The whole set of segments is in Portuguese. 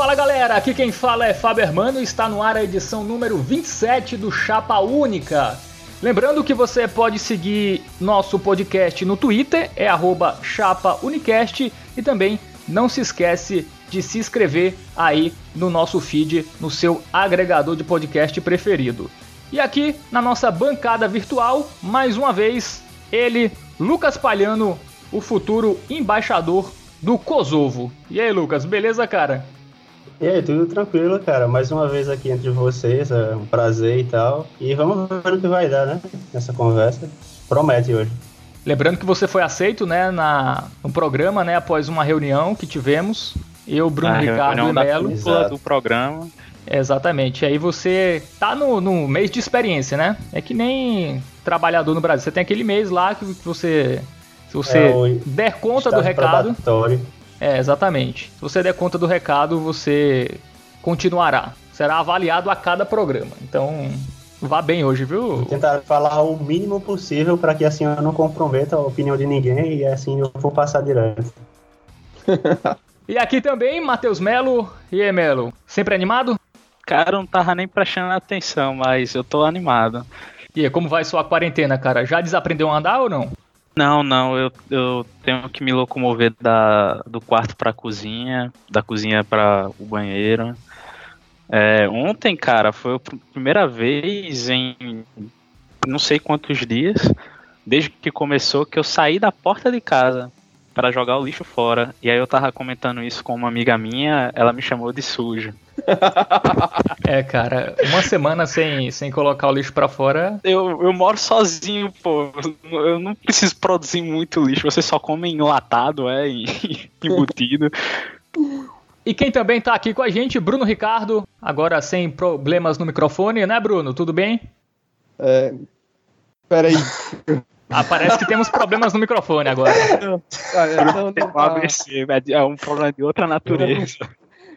Fala galera, aqui quem fala é Fábio Hermano e está no ar a edição número 27 do Chapa Única. Lembrando que você pode seguir nosso podcast no Twitter, é @chapaunicast e também não se esquece de se inscrever aí no nosso feed, no seu agregador de podcast preferido. E aqui na nossa bancada virtual, mais uma vez, ele, Lucas Palhano, o futuro embaixador do Kosovo. E aí, Lucas, beleza, cara? E aí, tudo tranquilo, cara. Mais uma vez aqui entre vocês, é um prazer e tal. E vamos ver o que vai dar, né? Nessa conversa. Promete hoje. Lembrando que você foi aceito, né, na, no programa, né, após uma reunião que tivemos. Eu, Bruno A Ricardo e Melo. do programa. Exatamente. Aí você tá no, no mês de experiência, né? É que nem trabalhador no Brasil. Você tem aquele mês lá que você. Se você É, der conta do recado. probatório. É, exatamente. Se você der conta do recado, você continuará. Será avaliado a cada programa. Então, vá bem hoje, viu? Vou tentar falar o mínimo possível para que assim eu não comprometa a opinião de ninguém e assim eu vou passar direto. E aqui também, Matheus Melo. E aí, Melo? Sempre animado? Cara, eu não tava nem prestando atenção, mas eu tô animado. E aí, como vai sua quarentena, cara? Já desaprendeu a andar ou não? Não, não, eu, eu tenho que me locomover da, do quarto pra cozinha, da cozinha pra o banheiro. É, ontem, cara, foi a pr- primeira vez em não sei quantos dias, desde que começou, que eu saí da porta de casa para jogar o lixo fora. E aí eu tava comentando isso com uma amiga minha, ela me chamou de sujo. É, cara, uma semana sem, sem colocar o lixo pra fora. Eu, eu moro sozinho, pô. Eu não preciso produzir muito lixo. Você só come enlatado, é, e embutido. E quem também tá aqui com a gente, Bruno Ricardo, agora sem problemas no microfone, né, Bruno? Tudo bem? É, peraí. Ah, parece que temos problemas no microfone agora. Ah, é, não, não, um tá. ABC, né? é um problema de outra natureza.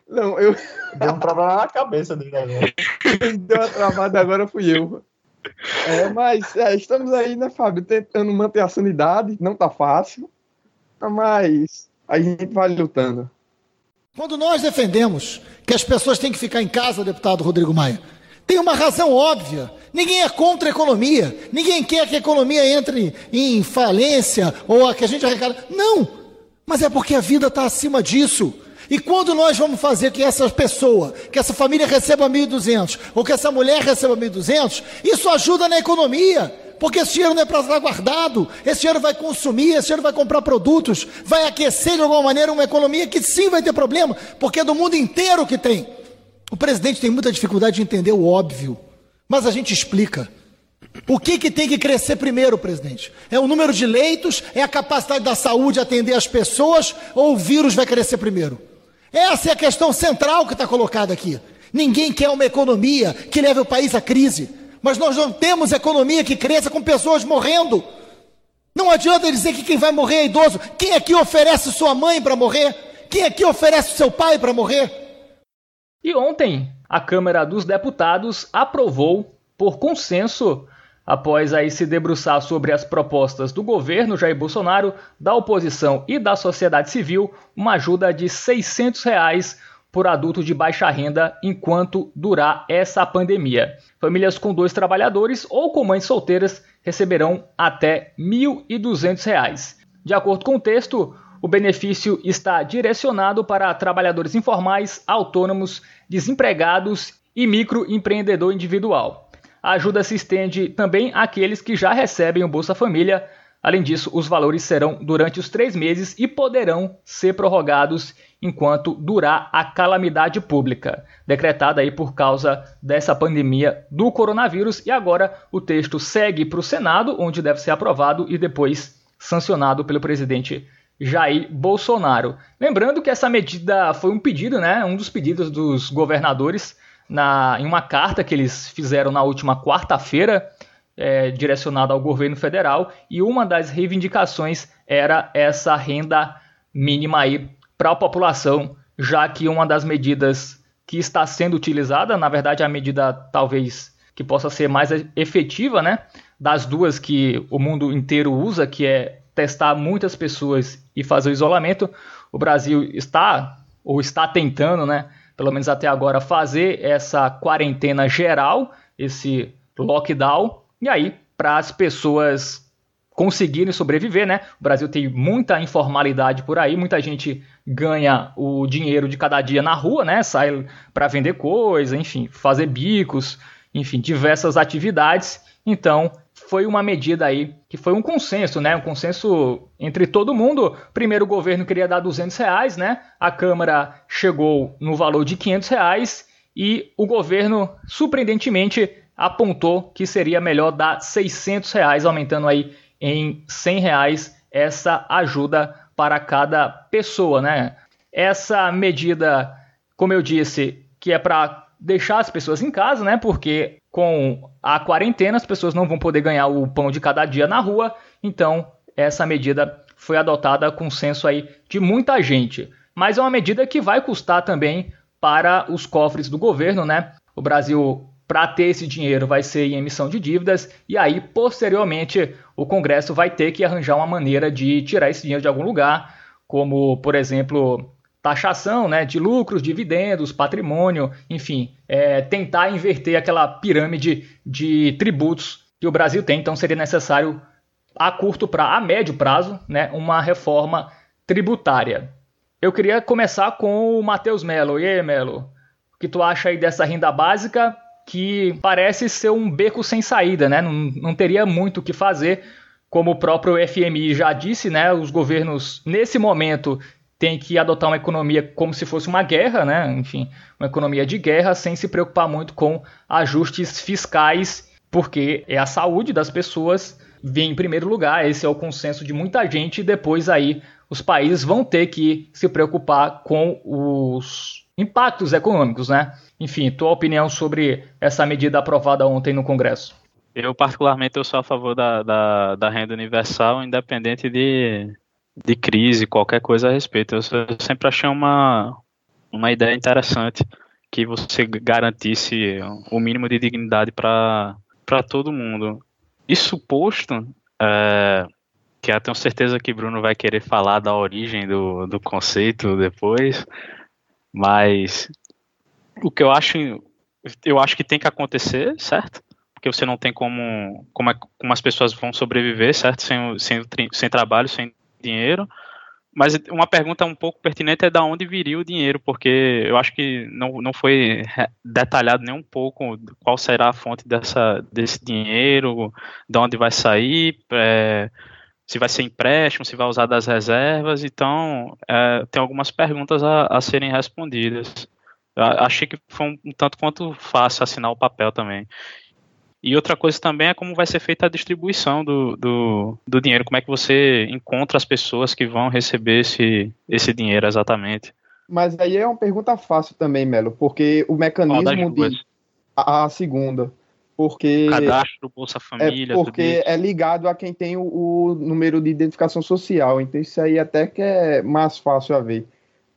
não, eu Deu um problema na cabeça dele agora. quem deu uma travada agora fui eu. É, mas é, estamos aí, né, Fábio, tentando manter a sanidade, não tá fácil, mas a gente vai lutando. Quando nós defendemos que as pessoas têm que ficar em casa, deputado Rodrigo Maia, tem uma razão óbvia. Ninguém é contra a economia. Ninguém quer que a economia entre em falência ou a que a gente arrecada. Não! Mas é porque a vida está acima disso. E quando nós vamos fazer que essa pessoa, que essa família receba 1.200 ou que essa mulher receba 1.200, isso ajuda na economia. Porque esse dinheiro não é para estar guardado, esse dinheiro vai consumir, esse dinheiro vai comprar produtos, vai aquecer de alguma maneira uma economia que sim vai ter problema, porque é do mundo inteiro que tem. O presidente tem muita dificuldade de entender o óbvio, mas a gente explica. O que, que tem que crescer primeiro, presidente? É o número de leitos? É a capacidade da saúde atender as pessoas? Ou o vírus vai crescer primeiro? Essa é a questão central que está colocada aqui. Ninguém quer uma economia que leve o país à crise, mas nós não temos economia que cresça com pessoas morrendo. Não adianta dizer que quem vai morrer é idoso. Quem aqui oferece sua mãe para morrer? Quem aqui oferece seu pai para morrer? E ontem, a Câmara dos Deputados aprovou, por consenso, após aí se debruçar sobre as propostas do governo Jair Bolsonaro, da oposição e da sociedade civil, uma ajuda de 600 reais por adulto de baixa renda enquanto durar essa pandemia. Famílias com dois trabalhadores ou com mães solteiras receberão até 1.200 reais. De acordo com o texto, o benefício está direcionado para trabalhadores informais, autônomos, desempregados e microempreendedor individual. A ajuda se estende também àqueles que já recebem o Bolsa Família. Além disso, os valores serão durante os três meses e poderão ser prorrogados enquanto durar a calamidade pública, decretada aí por causa dessa pandemia do coronavírus. E agora o texto segue para o Senado, onde deve ser aprovado e depois sancionado pelo presidente Jair Bolsonaro. Lembrando que essa medida foi um pedido, né, um dos pedidos dos governadores na, em uma carta que eles fizeram na última quarta-feira, é, direcionada ao governo federal, e uma das reivindicações era essa renda mínima aí para a população, já que uma das medidas que está sendo utilizada, na verdade a medida talvez que possa ser mais efetiva, né, das duas que o mundo inteiro usa, que é testar muitas pessoas e fazer o isolamento, o Brasil está ou está tentando, né, pelo menos até agora, fazer essa quarentena geral, esse lockdown, e aí para as pessoas conseguirem sobreviver, né? O Brasil tem muita informalidade por aí, muita gente ganha o dinheiro de cada dia na rua, né? Sai para vender coisa, enfim, fazer bicos, enfim, diversas atividades. Então, foi uma medida aí que foi um consenso, né? Um consenso entre todo mundo. Primeiro o governo queria dar 200 reais, né? A Câmara chegou no valor de 500 reais e o governo, surpreendentemente, apontou que seria melhor dar 600 reais, aumentando aí em 100 reais essa ajuda para cada pessoa, né? Essa medida, como eu disse, que é para deixar as pessoas em casa, né? Porque com a quarentena as pessoas não vão poder ganhar o pão de cada dia na rua, então essa medida foi adotada com senso aí de muita gente. Mas é uma medida que vai custar também para os cofres do governo, né? O Brasil para ter esse dinheiro vai ser em emissão de dívidas e aí posteriormente o Congresso vai ter que arranjar uma maneira de tirar esse dinheiro de algum lugar, como por exemplo taxação né, de lucros, dividendos, patrimônio, enfim, é, tentar inverter aquela pirâmide de tributos que o Brasil tem. Então seria necessário a curto prazo, a médio prazo, né, uma reforma tributária. Eu queria começar com o Matheus Melo. E aí, Melo? O que tu acha aí dessa renda básica que parece ser um beco sem saída, né? Não, não teria muito o que fazer. Como o próprio FMI já disse, né? Os governos, nesse momento, têm que adotar uma economia como se fosse uma guerra, né? Enfim, uma economia de guerra, sem se preocupar muito com ajustes fiscais, porque é a saúde das pessoas vem em primeiro lugar, esse é o consenso de muita gente, e depois aí os países vão ter que se preocupar com os impactos econômicos, né? Enfim, tua opinião sobre essa medida aprovada ontem no Congresso? Eu, particularmente, eu sou a favor da, da, da renda universal, independente de, de crise, qualquer coisa a respeito. Eu, sempre achei uma, uma ideia interessante que você garantisse o mínimo de dignidade para todo mundo. Isso posto, é, que eu tenho certeza que Bruno vai querer falar da origem do, do conceito depois, mas o que eu acho, eu acho que tem que acontecer, certo? Porque você não tem como, como, é, como as pessoas vão sobreviver, certo? Sem, sem, sem trabalho, sem dinheiro. Mas uma pergunta um pouco pertinente é da onde viria o dinheiro, porque eu acho que não, não foi detalhado nem um pouco qual será a fonte dessa, desse dinheiro, de onde vai sair, é, se vai ser empréstimo, se vai usar das reservas. Então, é, tem algumas perguntas a, a serem respondidas. Eu achei que foi um, um tanto quanto fácil assinar o papel também. E outra coisa também é como vai ser feita a distribuição do, do, do, dinheiro, como é que você encontra as pessoas que vão receber esse, esse dinheiro exatamente. Mas aí é uma pergunta fácil também, Melo, porque o mecanismo de. A, a, segunda. Porque. Cadastro, Bolsa Família. É porque é ligado a quem tem o, o, número de identificação social. Então isso aí até que é mais fácil a ver.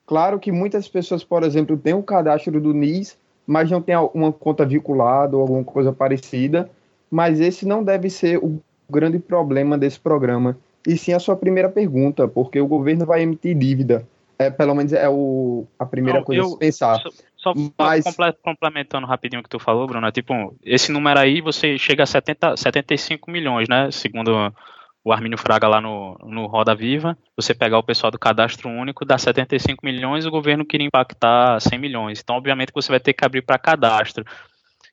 Claro que muitas pessoas, por exemplo, têm o cadastro do NIS, mas não tem uma conta vinculada ou alguma coisa parecida. Mas esse não deve ser o grande problema desse programa. E sim a sua primeira pergunta, porque o governo vai emitir dívida. É, pelo menos é o, a primeira não, coisa eu, a se pensar. Só, só mas... complementando rapidinho o que tu falou, Bruno, é tipo, esse número aí você chega a 70, 75 milhões, né? Segundo o Armínio Fraga lá no, no Roda Viva, você pegar o pessoal do cadastro único, dá 75 milhões, o governo queria impactar 100 milhões. Então, obviamente, você vai ter que abrir para cadastro.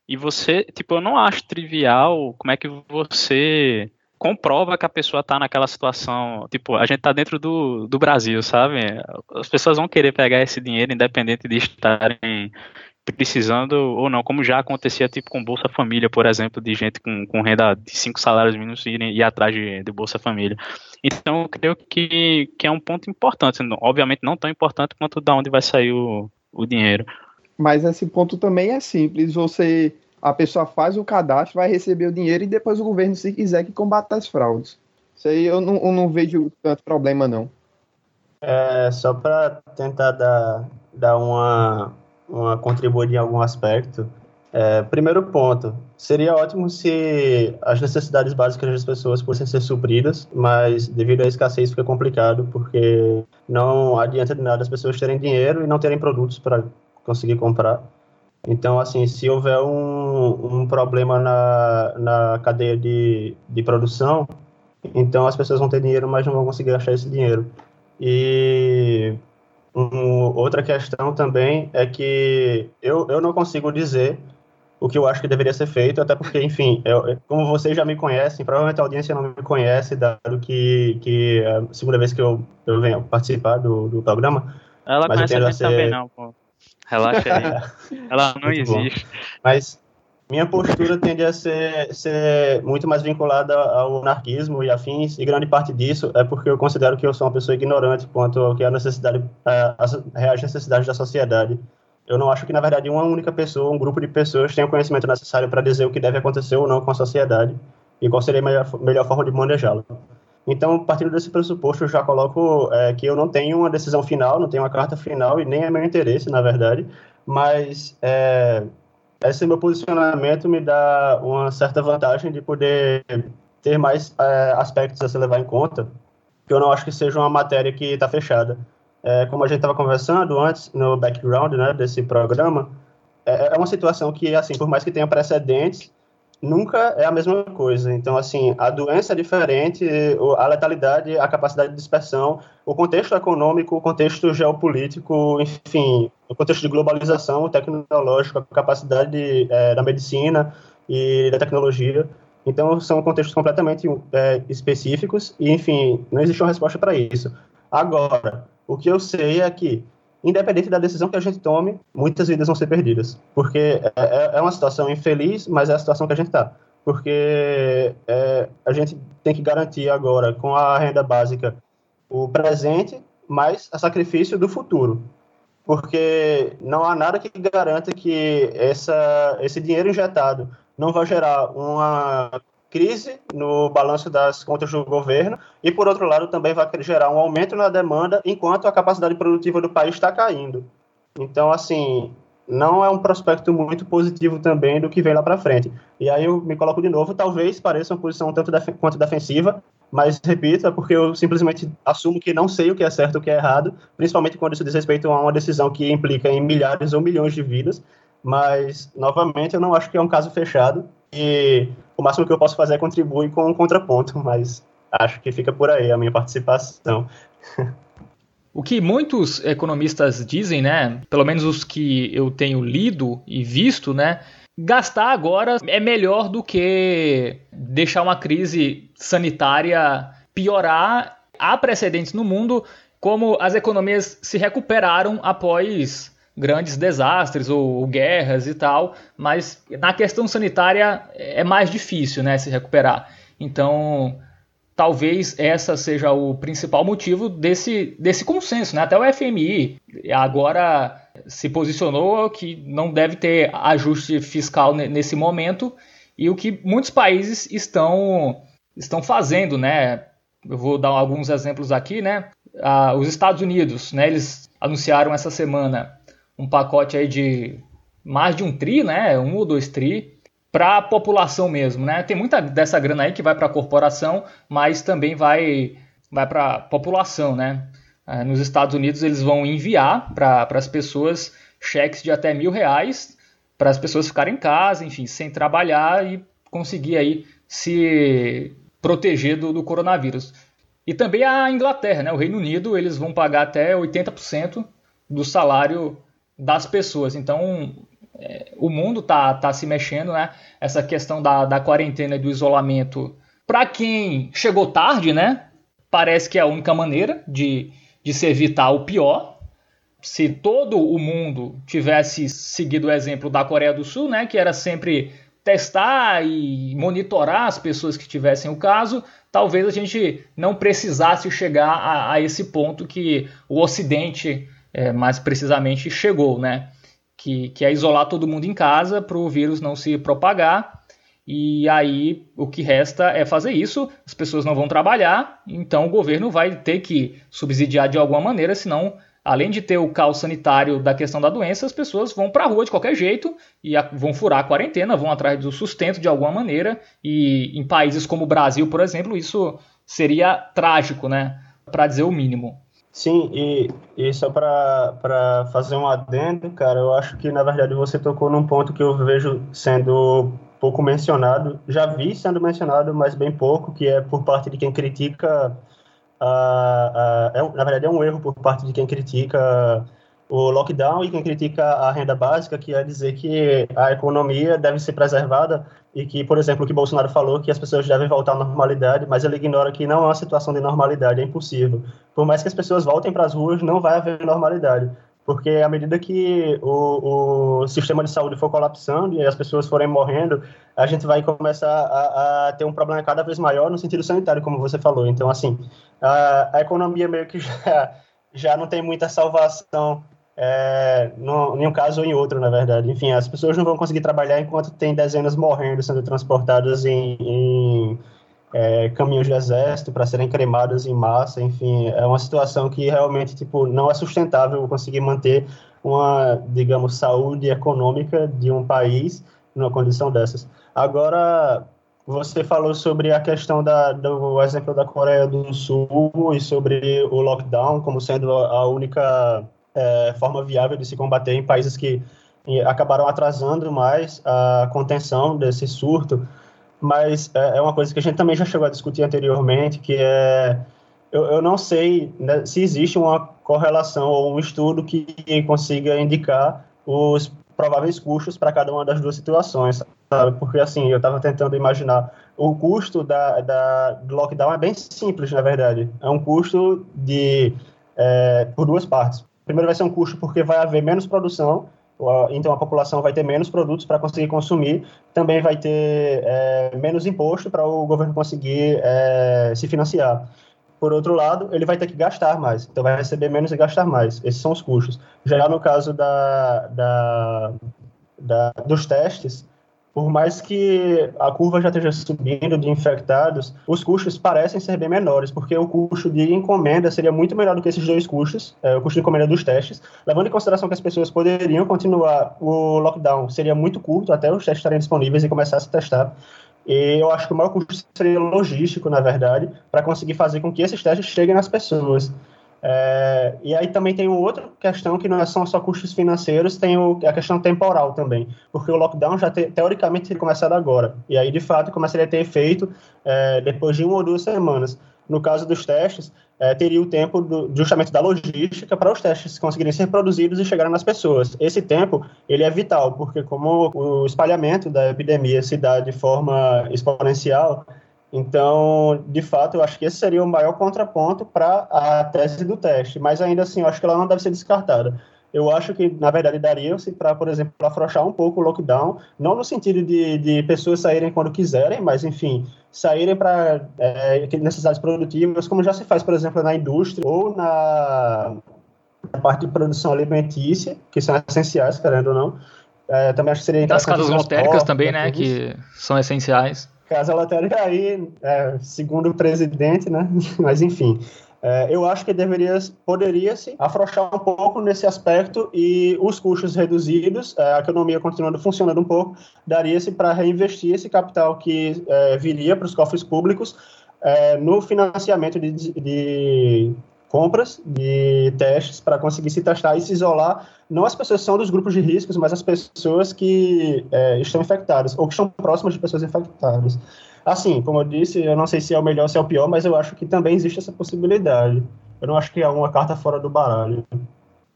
E você, tipo, eu não acho trivial como é que você comprova que a pessoa está naquela situação. Tipo, a gente está dentro do, do Brasil, sabe? As pessoas vão querer pegar esse dinheiro independente de estarem precisando ou não, como já acontecia tipo com Bolsa Família, por exemplo, de gente com, com renda de cinco salários mínimos irem ir atrás de, de Bolsa Família. Então, eu creio que, que é um ponto importante, obviamente não tão importante quanto da onde vai sair o, o dinheiro. Mas esse ponto também é simples, você a pessoa faz o cadastro, vai receber o dinheiro e depois o governo, se quiser, que combata as fraudes. Isso aí eu não, eu não vejo tanto problema, não. É, só para tentar dar, dar uma, uma contribuir em algum aspecto. É, primeiro ponto, seria ótimo se as necessidades básicas das pessoas fossem ser supridas, mas devido à escassez fica complicado, porque não adianta de nada as pessoas terem dinheiro e não terem produtos para conseguir comprar. Então, assim, se houver um, um problema na, na cadeia de, de produção, então as pessoas vão ter dinheiro, mas não vão conseguir achar esse dinheiro. E um, outra questão também é que eu, eu não consigo dizer o que eu acho que deveria ser feito, até porque, enfim, eu, como vocês já me conhecem, provavelmente a audiência não me conhece, dado que, que é a segunda vez que eu, eu venho participar do, do programa. Ela mas conhece a gente ser... também não, pô. Relaxa aí. Ela não muito existe. Bom. Mas minha postura tende a ser, ser muito mais vinculada ao anarquismo e afins, e grande parte disso é porque eu considero que eu sou uma pessoa ignorante quanto ao que é a necessidade, as reais necessidades da sociedade. Eu não acho que, na verdade, uma única pessoa, um grupo de pessoas, tenha o conhecimento necessário para dizer o que deve acontecer ou não com a sociedade e qual seria a melhor, melhor forma de manejá-la. Então, partindo desse pressuposto, eu já coloco é, que eu não tenho uma decisão final, não tenho uma carta final e nem é meu interesse, na verdade, mas é, esse meu posicionamento me dá uma certa vantagem de poder ter mais é, aspectos a se levar em conta, que eu não acho que seja uma matéria que está fechada. É, como a gente estava conversando antes no background né, desse programa, é, é uma situação que, assim, por mais que tenha precedentes, nunca é a mesma coisa. Então, assim, a doença é diferente, a letalidade, a capacidade de dispersão, o contexto econômico, o contexto geopolítico, enfim, o contexto de globalização tecnológica, a capacidade é, da medicina e da tecnologia. Então, são contextos completamente é, específicos e, enfim, não existe uma resposta para isso. Agora, o que eu sei é que independente da decisão que a gente tome, muitas vidas vão ser perdidas. Porque é, é, é uma situação infeliz, mas é a situação que a gente está. Porque é, a gente tem que garantir agora, com a renda básica, o presente, mais a sacrifício do futuro. Porque não há nada que garanta que essa, esse dinheiro injetado não vai gerar uma crise no balanço das contas do governo e, por outro lado, também vai gerar um aumento na demanda enquanto a capacidade produtiva do país está caindo. Então, assim, não é um prospecto muito positivo também do que vem lá para frente. E aí eu me coloco de novo, talvez pareça uma posição tanto def quanto defensiva, mas repito, é porque eu simplesmente assumo que não sei o que é certo e o que é errado, principalmente quando isso diz respeito a uma decisão que implica em milhares ou milhões de vidas. Mas, novamente, eu não acho que é um caso fechado. E o máximo que eu posso fazer é contribuir com um contraponto, mas acho que fica por aí a minha participação. O que muitos economistas dizem, né, pelo menos os que eu tenho lido e visto, né, gastar agora é melhor do que deixar uma crise sanitária piorar. Há precedentes no mundo como as economias se recuperaram após grandes desastres ou, guerras e tal, mas na questão sanitária é mais difícil, né, se recuperar. Então, talvez essa seja o principal motivo desse, desse consenso, né? Até o FMI agora se posicionou que não deve ter ajuste fiscal nesse momento e o que muitos países estão estão fazendo, né? Eu vou dar alguns exemplos aqui, né? Ah, os Estados Unidos, né? Eles anunciaram essa semana um pacote aí de mais de um tri, né? Um ou dois tri para a população mesmo, né? Tem muita dessa grana aí que vai para a corporação, mas também vai vai para a população, né? É, nos Estados Unidos eles vão enviar para as pessoas cheques de até mil reais para as pessoas ficarem em casa, enfim, sem trabalhar e conseguir aí se proteger do, do coronavírus. E também a Inglaterra, né? O Reino Unido, eles vão pagar até 80% do salário das pessoas. Então, é, o mundo tá, tá se mexendo, né? Essa questão da, da quarentena e do isolamento. Para quem chegou tarde, né? Parece que é a única maneira de, de se evitar o pior. Se todo o mundo tivesse seguido o exemplo da Coreia do Sul, né? Que era sempre testar e monitorar as pessoas que tivessem o caso, talvez a gente não precisasse chegar a, a esse ponto que o Ocidente é, mais precisamente chegou, né? Que, que é isolar todo mundo em casa para o vírus não se propagar. E aí o que resta é fazer isso. As pessoas não vão trabalhar, então o governo vai ter que subsidiar de alguma maneira, senão, além de ter o caos sanitário da questão da doença, as pessoas vão para a rua de qualquer jeito e vão furar a quarentena, vão atrás do sustento de alguma maneira. E em países como o Brasil, por exemplo, isso seria trágico, né? Para dizer o mínimo. Sim, e, e só para fazer um adendo, cara, eu acho que na verdade você tocou num ponto que eu vejo sendo pouco mencionado. Já vi sendo mencionado, mas bem pouco, que é por parte de quem critica. Uh, uh, é, na verdade, é um erro por parte de quem critica o lockdown e quem critica a renda básica, que é dizer que a economia deve ser preservada e que, por exemplo, o que Bolsonaro falou, que as pessoas devem voltar à normalidade, mas ele ignora que não é uma situação de normalidade, é impossível. Por mais que as pessoas voltem para as ruas, não vai haver normalidade, porque à medida que o, o sistema de saúde for colapsando e as pessoas forem morrendo, a gente vai começar a, a, ter um problema cada vez maior no sentido sanitário, como você falou. Então, assim, a, a economia meio que já, já não tem muita salvação é, no, em um caso ou em outro, na verdade. Enfim, as pessoas não vão conseguir trabalhar enquanto tem dezenas morrendo, sendo transportadas em, em é, caminhos de exército para serem cremadas em massa. Enfim, é uma situação que realmente tipo não é sustentável conseguir manter uma, digamos, saúde econômica de um país numa condição dessas. Agora, você falou sobre a questão da, do exemplo da Coreia do Sul e sobre o lockdown como sendo a única é, forma viável de se combater em países que acabaram atrasando mais a contenção desse surto, mas é, é uma coisa que a gente também já chegou a discutir anteriormente, que é eu, eu não sei né, se existe uma correlação ou um estudo que consiga indicar os prováveis custos para cada uma das duas situações, sabe? Porque, assim, eu estava tentando imaginar, o custo da, da, do lockdown é bem simples, na verdade. É um custo de, é, por duas partes. Primeiro vai ser um custo porque vai haver menos produção, então a população vai ter menos produtos para conseguir consumir, também vai ter é, menos imposto para o governo conseguir é, se financiar. Por outro lado, ele vai ter que gastar mais, então vai receber menos e gastar mais. Esses são os custos. Já no caso da, da, da dos testes, por mais que a curva já esteja subindo de infectados, os custos parecem ser bem menores, porque o custo de encomenda seria muito menor do que esses dois custos, é, o custo de encomenda dos testes, levando em consideração que as pessoas poderiam continuar o lockdown, seria muito curto até os testes estarem disponíveis e começar a se testar. E eu acho que o maior custo seria logístico, na verdade, para conseguir fazer com que esses testes cheguem nas pessoas. É, e aí também tem outra questão que não é são só custos financeiros, tem o, a questão temporal também, porque o lockdown já te, teoricamente teria começado agora, e aí de fato começaria a ter efeito é, depois de uma ou duas semanas. No caso dos testes, é, teria o tempo do, justamente da logística para os testes conseguirem ser produzidos e chegarem nas pessoas. Esse tempo ele é vital, porque como o espalhamento da epidemia se dá de forma exponencial, então, de fato, eu acho que esse seria o maior contraponto para a tese do teste, mas ainda assim, eu acho que ela não deve ser descartada. Eu acho que, na verdade, daria-se para, por exemplo, afrouxar um pouco o lockdown, não no sentido de, de pessoas saírem quando quiserem, mas, enfim, saírem para é, necessidades produtivas, como já se faz, por exemplo, na indústria ou na, parte de produção alimentícia, que são essenciais, querendo ou não. É, também acho que seria Das casas lotéricas também, né, que são essenciais. Casa lotérica aí, é, segundo o presidente, né? Mas enfim, é, eu acho que deveria, poderia-se afrouxar um pouco nesse aspecto e os custos reduzidos, é, a economia continuando funcionando um pouco, daria-se para reinvestir esse capital que é, viria para os cofres públicos é, no financiamento de, de compras de testes para conseguir se testar e se isolar, não as pessoas que são dos grupos de riscos, mas as pessoas que é, estão infectadas ou que estão próximas de pessoas infectadas. Assim, como eu disse, eu não sei se é o melhor ou se é o pior, mas eu acho que também existe essa possibilidade. Eu não acho que é uma carta fora do baralho.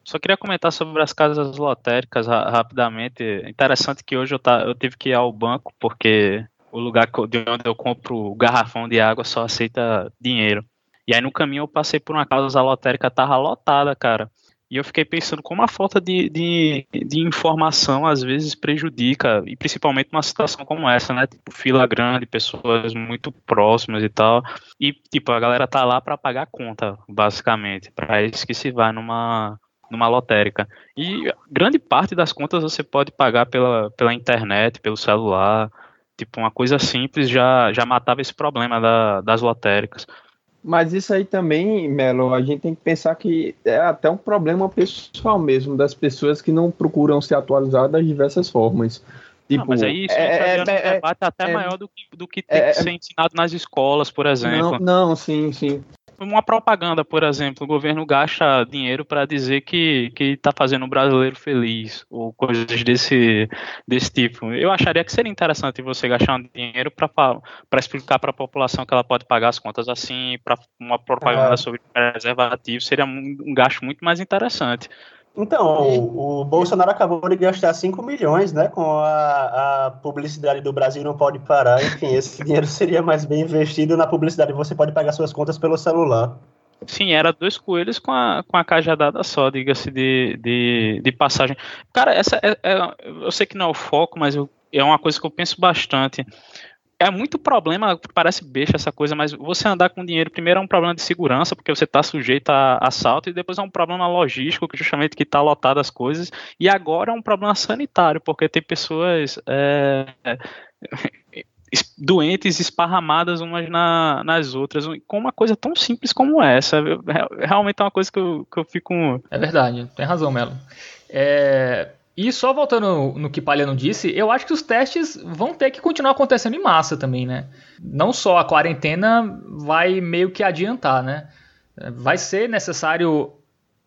Só queria comentar sobre as casas lotéricas rapidamente. Interessante que hoje eu, tá, eu tive que ir ao banco porque o lugar de onde eu compro o garrafão de água só aceita dinheiro. E aí no caminho eu passei por uma casa lotérica, tava lotada, cara. E eu fiquei pensando como a falta de, de, de, informação às vezes prejudica, e principalmente numa situação como essa, né? Tipo, fila grande, pessoas muito próximas e tal. E, tipo, a galera tá lá para pagar conta, basicamente. Para isso que se vai numa, numa lotérica. E grande parte das contas você pode pagar pela, pela internet, pelo celular. Tipo, uma coisa simples já, já matava esse problema da, das lotéricas. Mas isso aí também, Melo, a gente tem que pensar que é até um problema pessoal mesmo, das pessoas que não procuram se atualizar das diversas formas. Tipo, não, mas aí isso é, é, um é, debate até é, maior do que, do que tem é, que ser ensinado nas escolas, por exemplo. Não, não, sim, sim. Uma propaganda, por exemplo, o governo gasta dinheiro para dizer que que está fazendo o brasileiro feliz ou coisas desse desse tipo. Eu acharia que seria interessante você gastar um dinheiro para para explicar para a população que ela pode pagar as contas assim, para uma propaganda sobre preservativo seria um, um gasto muito mais interessante. Então, o, o, Bolsonaro acabou de gastar 5 milhões, né, com a, a, publicidade do Brasil não pode parar. Enfim, esse dinheiro seria mais bem investido na publicidade. Você pode pagar suas contas pelo celular. Sim, era dois coelhos com a, com a cajadada só, diga-se de, de, de, passagem. Cara, essa é, é, eu sei que não é o foco, mas eu, é uma coisa que eu penso bastante é muito problema, parece besta essa coisa, mas você andar com dinheiro, primeiro é um problema de segurança, porque você está sujeito a assalto, e depois é um problema logístico, que justamente que está lotado as coisas, e agora é um problema sanitário, porque tem pessoas é, doentes esparramadas umas na, nas outras, com uma coisa tão simples como essa. Realmente é uma coisa que eu, que eu fico. É verdade, tem razão, Melo. É, e só voltando no que Palhano disse, eu acho que os testes vão ter que continuar acontecendo em massa também, né? Não só a quarentena vai meio que adiantar, né? Vai ser necessário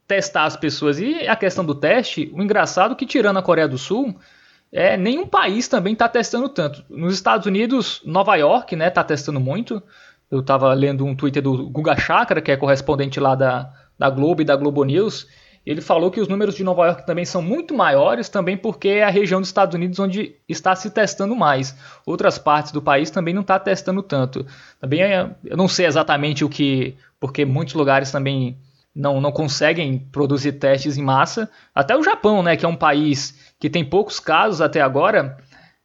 testar as pessoas. E a questão do teste, o engraçado é que tirando a Coreia do Sul, é, nenhum país também está testando tanto. Nos Estados Unidos, Nova York, né, está testando muito. Eu estava lendo um Twitter do Guga Chakra, que é correspondente lá da, da Globo e da Globo News, ele falou que os números de Nova York também são muito maiores, também porque é a região dos Estados Unidos onde está se testando mais. Outras partes do país também não está testando tanto. Também é, eu não sei exatamente o que, porque muitos lugares também não, não conseguem produzir testes em massa. Até o Japão, né, que é um país que tem poucos casos até agora,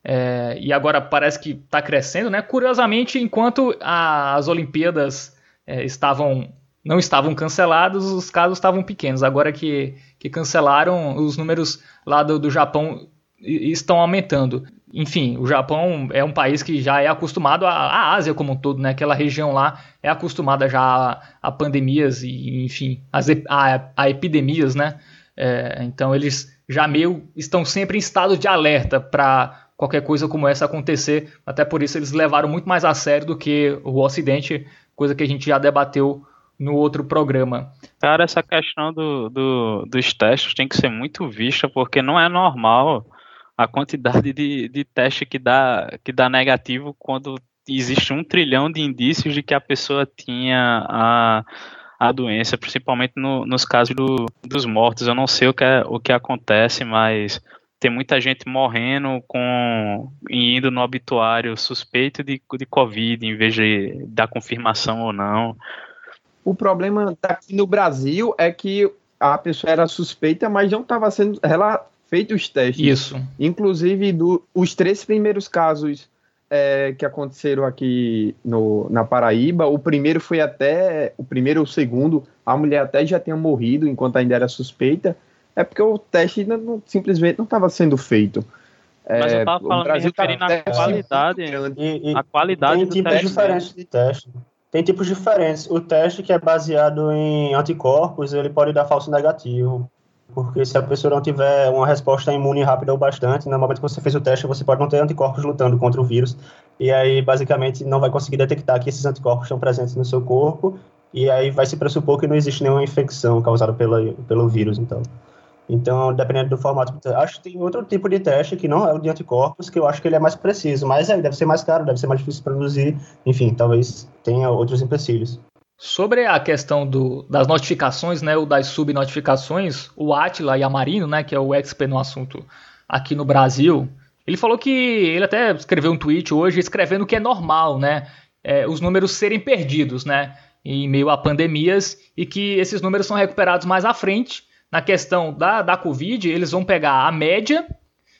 é, e agora parece que está crescendo, né? Curiosamente, enquanto a, as Olimpíadas é, estavam não estavam cancelados, os casos estavam pequenos. Agora que, que cancelaram, os números lá do, do Japão estão aumentando. Enfim, o Japão é um país que já é acostumado, a, Ásia como um todo, né? Aquela região lá é acostumada já a, a pandemias e, enfim, as, a, a epidemias, né? É, então eles já meio estão sempre em estado de alerta para qualquer coisa como essa acontecer. Até por isso eles levaram muito mais a sério do que o Ocidente, coisa que a gente já debateu no outro programa. Cara, essa questão do, do, dos testes tem que ser muito vista, porque não é normal a quantidade de, de teste que dá, que dá negativo quando existe um trilhão de indícios de que a pessoa tinha a, a doença, principalmente no, nos casos do, dos mortos. Eu não sei o que, é, o que acontece, mas tem muita gente morrendo com indo no obituário suspeito de, de Covid em vez de da confirmação ou não. O problema aqui no Brasil é que a pessoa era suspeita, mas não estava sendo feito os testes. Isso. Inclusive, do, os três primeiros casos é, que aconteceram aqui no, na Paraíba, o primeiro foi até. O primeiro ou o segundo, a mulher até já tinha morrido enquanto ainda era suspeita. É porque o teste não, simplesmente não estava sendo feito. Mas eu estava é, falando, me referindo à qualidade, e, e, a qualidade tem do tipos teste. diferentes de teste. Tem tipos diferentes. O teste que é baseado em anticorpos, ele pode dar falso negativo. Porque se a pessoa não tiver uma resposta imune rápida ou bastante, no momento que você fez o teste, você pode não ter anticorpos lutando contra o vírus. E aí, basicamente, não vai conseguir detectar que esses anticorpos estão presentes no seu corpo. E aí vai se pressupor que não existe nenhuma infecção causada pela, pelo vírus, então. Então, dependendo do formato, acho que tem outro tipo de teste que não é o de anticorpos, que eu acho que ele é mais preciso, mas é, deve ser mais caro, deve ser mais difícil de produzir, enfim, talvez tenha outros empecilhos. Sobre a questão do, das notificações, né, ou das subnotificações, o Atila Yamarino, né, que é o expert no assunto aqui no Brasil, ele falou que ele até escreveu um tweet hoje escrevendo que é normal, né, é, os números serem perdidos, né, em meio a pandemias e que esses números são recuperados mais à frente na questão da, da Covid, eles vão pegar a média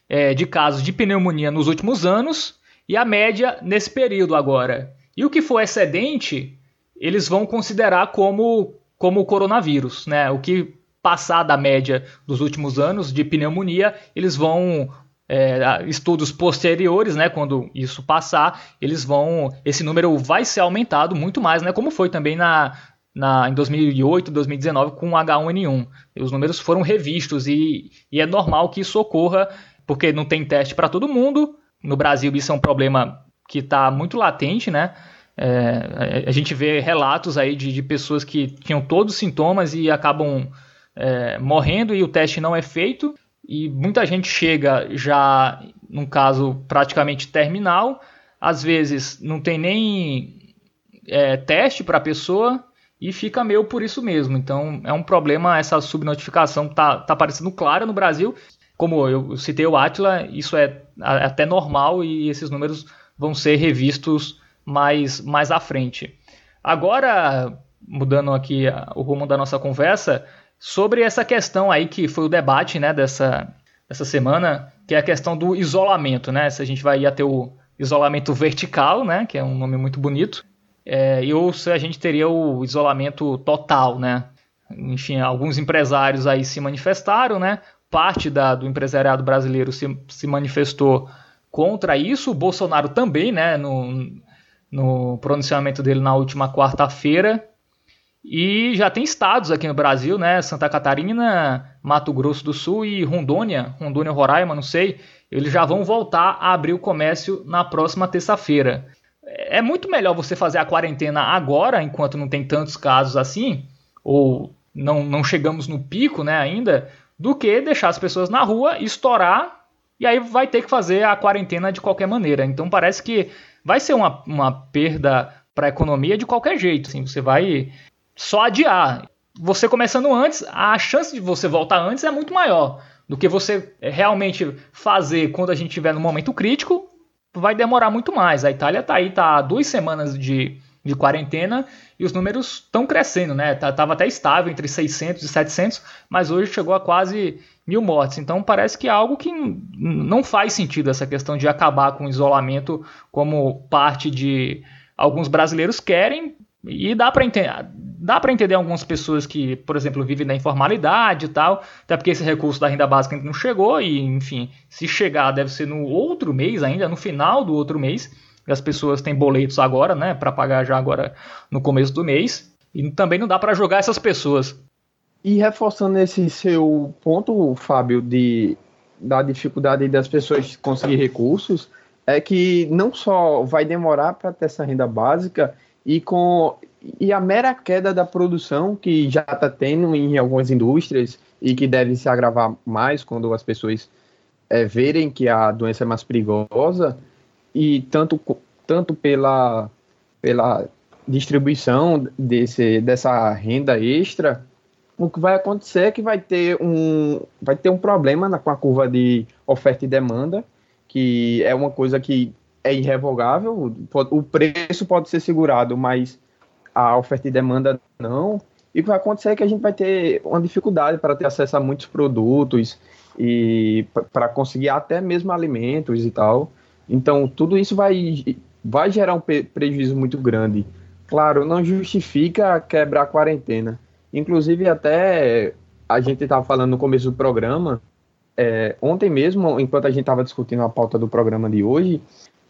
é, de casos de pneumonia nos últimos anos e a média nesse período agora. E o que for excedente, eles vão considerar como, como coronavírus. Né? O que passar da média dos últimos anos de pneumonia, eles vão é, estudos posteriores, né, quando isso passar, eles vão, esse número vai ser aumentado muito mais, né, como foi também na, na, em 2008, 2019 com H1N1. Os números foram revistos e, e é normal que isso ocorra, porque não tem teste para todo mundo. No Brasil, isso é um problema que está muito latente, né? É, a gente vê relatos aí de, de, pessoas que tinham todos os sintomas e acabam é, morrendo e o teste não é feito. E muita gente chega já, num caso praticamente terminal, às vezes não tem nem é, teste para a pessoa e fica meio por isso mesmo. Então é um problema essa subnotificação tá, tá parecendo clara no Brasil. Como eu citei o Atila, isso é até normal e esses números vão ser revistos mais, mais à frente. Agora, mudando aqui o rumo da nossa conversa, sobre essa questão aí que foi o debate né, dessa, dessa semana, que é a questão do isolamento, né? Se a gente vai ter o isolamento vertical, né? Que é um nome muito bonito, é, ou se a gente teria o isolamento total, né? Enfim, alguns empresários aí se manifestaram, né? Parte da, do empresariado brasileiro se, se manifestou contra isso. O Bolsonaro também, né? No, no pronunciamento dele na última quarta-feira. E já tem estados aqui no Brasil, né? Santa Catarina, Mato Grosso do Sul e Rondônia, Rondônia, Roraima, não sei. Eles já vão voltar a abrir o comércio na próxima terça-feira. É muito melhor você fazer a quarentena agora, enquanto não tem tantos casos assim, ou não, não chegamos no pico, né, ainda, do que deixar as pessoas na rua, estourar e aí vai ter que fazer a quarentena de qualquer maneira. Então parece que vai ser uma, uma perda para a economia de qualquer jeito. Assim, você vai só adiar. Você começando antes, a chance de você voltar antes é muito maior do que você realmente fazer quando a gente estiver no momento crítico. Vai demorar muito mais. A Itália está aí, tá duas semanas de, de quarentena e os números estão crescendo, né? Tá, tava até estável entre 600 e 700, mas hoje chegou a quase mil mortes. Então parece que é algo que não faz sentido essa questão de acabar com o isolamento como parte de alguns brasileiros querem e dá para entender, dá para entender algumas pessoas que, por exemplo, vivem na informalidade e tal, até porque esse recurso da renda básica ainda não chegou e, enfim, se chegar deve ser no outro mês ainda, no final do outro mês. E as pessoas têm boletos agora, né, para pagar já agora no começo do mês. E também não dá para jogar essas pessoas e reforçando esse seu ponto, Fábio, de, da dificuldade das pessoas conseguir recursos, é que não só vai demorar para ter essa renda básica e com e a mera queda da produção que já está tendo em algumas indústrias e que deve se agravar mais quando as pessoas é, verem que a doença é mais perigosa e tanto tanto pela pela distribuição desse dessa renda extra o que vai acontecer é que vai ter um, vai ter um problema na, com a curva de oferta e demanda, que é uma coisa que é irrevogável. O preço pode ser segurado, mas a oferta e demanda não. E o que vai acontecer é que a gente vai ter uma dificuldade para ter acesso a muitos produtos e para conseguir até mesmo alimentos e tal. Então, tudo isso vai, vai gerar um prejuízo muito grande. Claro, não justifica quebrar a quarentena, Inclusive, até a gente estava falando no começo do programa, é, ontem mesmo, enquanto a gente estava discutindo a pauta do programa de hoje,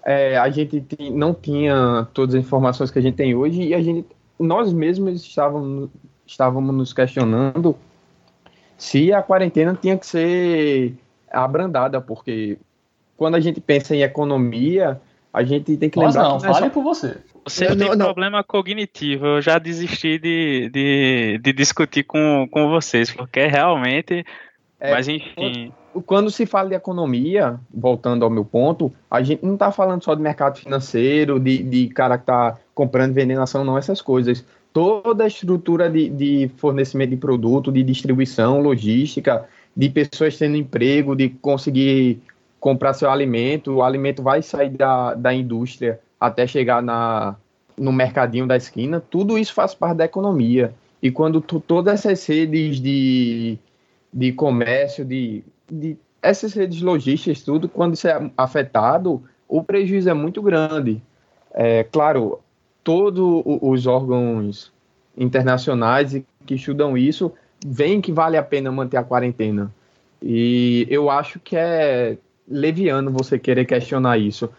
é, a gente não tinha todas as informações que a gente tem hoje e a gente, nós mesmos estávamos, estávamos nos questionando se a quarentena tinha que ser abrandada, porque quando a gente pensa em economia, a gente tem que lembrar. Não, que fale só... por você. Você não, tem não, problema cognitivo. Eu já desisti de, de, de, discutir com, com vocês, porque realmente. É, mas enfim. Quando se fala de economia, voltando ao meu ponto, a gente não está falando só de mercado financeiro, de, de cara que está comprando e vendendo ação, não, essas coisas. Toda a estrutura de, de fornecimento de produto, de distribuição, logística, de pessoas tendo emprego, de conseguir comprar seu alimento, o alimento vai sair da, da indústria até chegar na, no mercadinho da esquina, tudo isso faz parte da economia. E quando tu, todas essas redes de, de comércio, de, de essas redes logísticas, tudo, quando isso é afetado, o prejuízo é muito grande. É, claro, todos os órgãos internacionais que estudam isso veem que vale a pena manter a quarentena. E eu acho que é leviano você querer questionar isso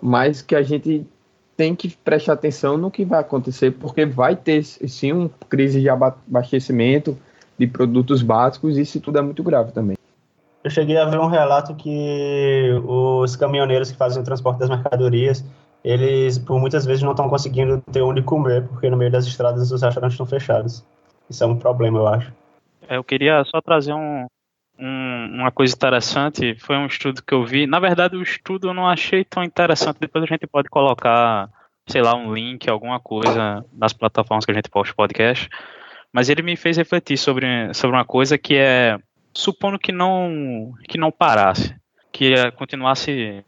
mas que a gente tem que prestar atenção no que vai acontecer, porque vai ter sim uma crise de abastecimento de produtos básicos e isso tudo é muito grave também. Eu cheguei a ver um relato que os caminhoneiros que fazem o transporte das mercadorias eles por muitas vezes não estão conseguindo ter onde comer, porque no meio das estradas os restaurantes estão fechados. Isso é um problema, eu acho. É, eu queria só trazer um, um, uma coisa interessante. Foi um estudo que eu vi. Na verdade, o estudo eu não achei tão interessante. Depois a gente pode colocar, sei lá, um link, alguma coisa nas plataformas que a gente posta podcast. Mas ele me fez refletir sobre, sobre uma coisa que é supondo que não que não parasse, que continuasse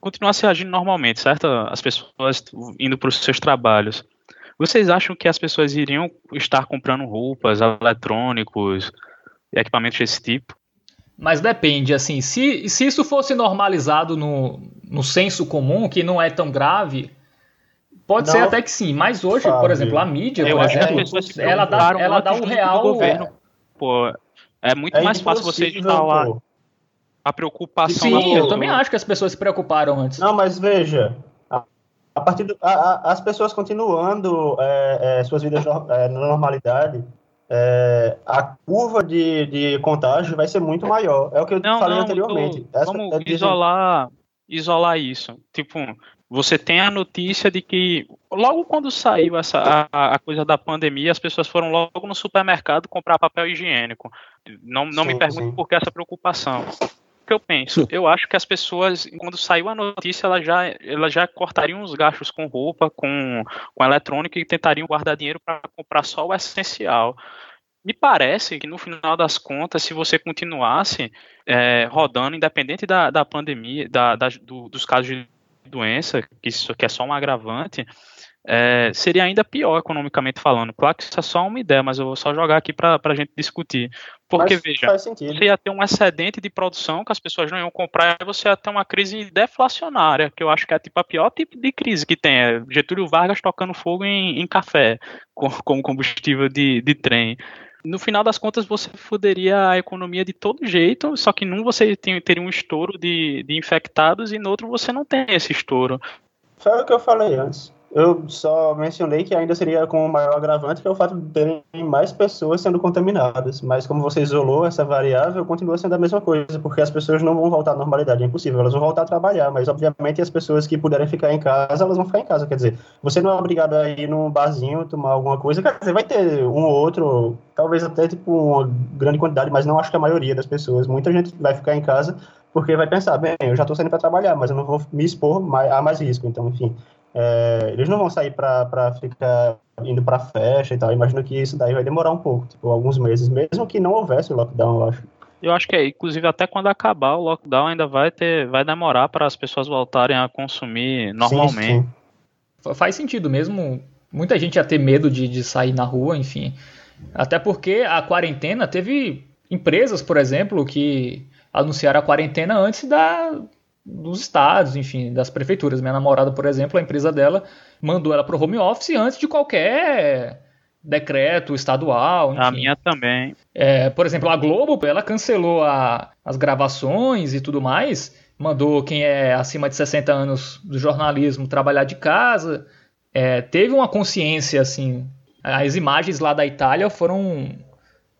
continuasse agindo normalmente, certo? As pessoas indo para os seus trabalhos. Vocês acham que as pessoas iriam estar comprando roupas, eletrônicos, equipamentos desse tipo? Mas depende, assim, se, se isso fosse normalizado no, no senso comum, que não é tão grave, pode não, ser até que sim. Mas hoje, sabe. por exemplo, a mídia, por exemplo, ela dá, ela dá o real. Governo. Pô, é muito é mais fácil você instalar pô. a preocupação. Sim, eu também acho que as pessoas se preocuparam antes. Não, mas veja, a partir do, a, a, as pessoas continuando é, é, suas vidas é, na normalidade, é, a curva de, de contágio vai ser muito maior. É o que eu não, falei não, anteriormente. Essa, vamos é isolar, isolar isso. Tipo, você tem a notícia de que logo quando saiu essa a, a, coisa da pandemia, as pessoas foram logo no supermercado comprar papel higiênico. Não, não sim, me pergunte sim. por que essa preocupação que eu penso? Eu acho que as pessoas, quando saiu a notícia, elas já, elas já cortariam os gastos com roupa, com, com eletrônica e tentariam guardar dinheiro para comprar só o essencial. Me parece que no final das contas, se você continuasse é, rodando, independente da, da pandemia, da, da do, dos casos de doença, que isso que é só um agravante, é, seria ainda pior economicamente falando. Claro que isso é só uma ideia, mas eu vou só jogar aqui para a gente discutir. Porque, mas veja, você ia ter um excedente de produção que as pessoas não iam comprar e você ia ter uma crise deflacionária, que eu acho que é tipo a pior tipo de crise que tem. É Getúlio Vargas tocando fogo em, em café, como combustível de, de trem no final das contas você foderia a economia de todo jeito, só que num você tem, teria um estouro de, de infectados e no outro você não tem esse estouro. Foi o que eu falei antes. Eu só mencionei que ainda seria com o maior agravante, que é o fato de terem mais pessoas sendo contaminadas. Mas como você isolou essa variável, continua sendo a mesma coisa, porque as pessoas não vão voltar à normalidade, é impossível. Elas vão voltar a trabalhar, mas obviamente as pessoas que puderem ficar em casa, elas vão ficar em casa. Quer dizer, você não é obrigado a ir num barzinho tomar alguma coisa. Quer dizer, vai ter um ou outro, talvez até tipo uma grande quantidade, mas não acho que a maioria das pessoas. Muita gente vai ficar em casa porque vai pensar, bem, eu já estou saindo para trabalhar, mas eu não vou me expor a mais risco. Então, enfim. É, eles não vão sair para ficar indo para festa e tal. Imagino que isso daí vai demorar um pouco, tipo, alguns meses, mesmo que não houvesse o lockdown, eu acho. Eu acho que é, inclusive até quando acabar o lockdown ainda vai ter, vai demorar para as pessoas voltarem a consumir normalmente. Sim, sim. Faz sentido mesmo. Muita gente ia ter medo de, de sair na rua, enfim. Até porque a quarentena teve empresas, por exemplo, que anunciaram a quarentena antes da, dos estados, enfim, das prefeituras. Minha namorada, por exemplo, a empresa dela mandou ela para o home office antes de qualquer decreto estadual. Enfim. A minha também. É, por exemplo, a Globo, ela cancelou a, as gravações e tudo mais, mandou quem é acima de 60 anos do jornalismo trabalhar de casa. É, teve uma consciência, assim. As imagens lá da Itália foram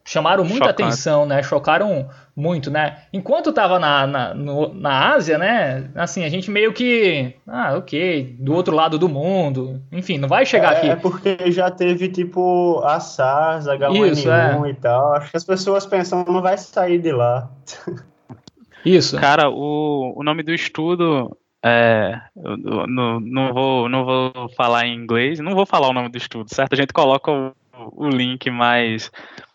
chamaram muita atenção, né? Chocaram muito, né? Enquanto tava na, na, no, na Ásia, né? Assim, a gente meio que. Ah, ok, do outro lado do mundo. Enfim, não vai chegar é, aqui. É porque já teve, tipo, a SARS, H1N1 Isso, é. e tal. Acho que as pessoas pensam, não vai sair de lá. Isso. Cara, o, o nome do estudo. É, eu, não, não, vou, não vou falar em inglês, não vou falar o nome do estudo, certo? A gente coloca o, o link mais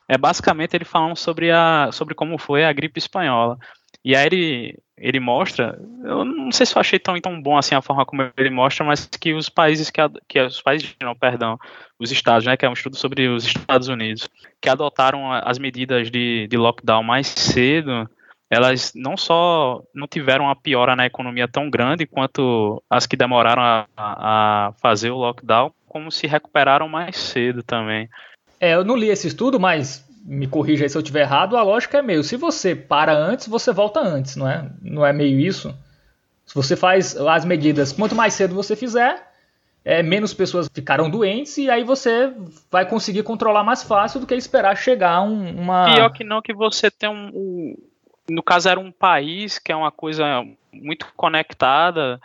é basicamente ele falando sobre, a, sobre como foi a gripe espanhola. E aí ele, ele mostra, eu não sei se eu achei tão, tão bom assim a forma como ele mostra, mas que os países que, que os países não, perdão, os estados, né, que é um estudo sobre os Estados Unidos, que adotaram as medidas de, de lockdown mais cedo, elas não só não tiveram uma piora na economia tão grande quanto as que demoraram a, a fazer o lockdown, como se recuperaram mais cedo também. É, eu não li esse estudo, mas me corrija aí se eu estiver errado, a lógica é meio, se você para antes, você volta antes, não é? Não é meio isso? Se você faz as medidas, quanto mais cedo você fizer, é, menos pessoas ficarão doentes e aí você vai conseguir controlar mais fácil do que esperar chegar um, uma... Pior que não que você tem um, um... No caso era um país que é uma coisa muito conectada,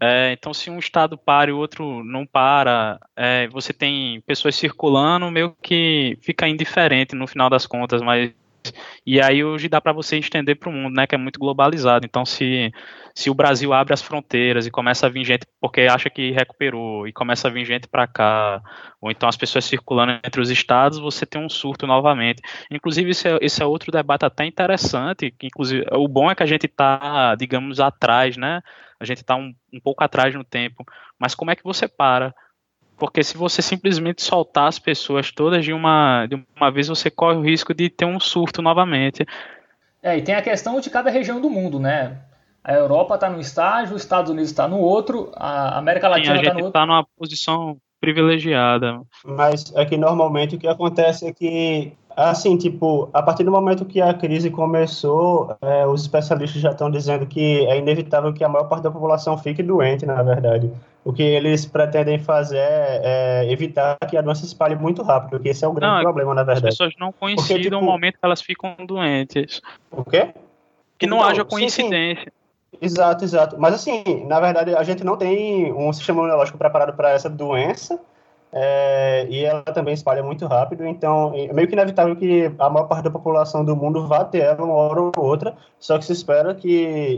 É, então, se um estado para e o outro não para, é, você tem pessoas circulando, meio que fica indiferente no final das contas, mas e aí hoje dá para você estender para o mundo, né, que é muito globalizado. Então, se, se o Brasil abre as fronteiras e começa a vir gente porque acha que recuperou e começa a vir gente para cá, ou então as pessoas circulando entre os estados, você tem um surto novamente. Inclusive, esse é, esse é outro debate até interessante, que inclusive o bom é que a gente está, digamos, atrás, né? A gente está um, um pouco atrás no tempo. Mas como é que você para? Porque se você simplesmente soltar as pessoas todas de uma, de uma vez, você corre o risco de ter um surto novamente. É, e tem a questão de cada região do mundo, né? A Europa está num estágio, os Estados Unidos está no outro, a América Latina está no outro. está numa posição privilegiada. Mas é que normalmente o que acontece é que Assim, tipo, a partir do momento que a crise começou, é, os especialistas já estão dizendo que é inevitável que a maior parte da população fique doente, na verdade. O que eles pretendem fazer é, é evitar que a doença se espalhe muito rápido, porque esse é o grande não, problema, na verdade. As pessoas não coincidem porque, tipo, o momento que elas ficam doentes. O quê? Que não então, haja coincidência. Sim, sim. Exato, exato. Mas assim, na verdade, a gente não tem um sistema imunológico preparado para essa doença é, e ela também espalha muito rápido, então é meio que inevitável que a maior parte da população do mundo vá ter ela uma hora ou outra, só que se espera que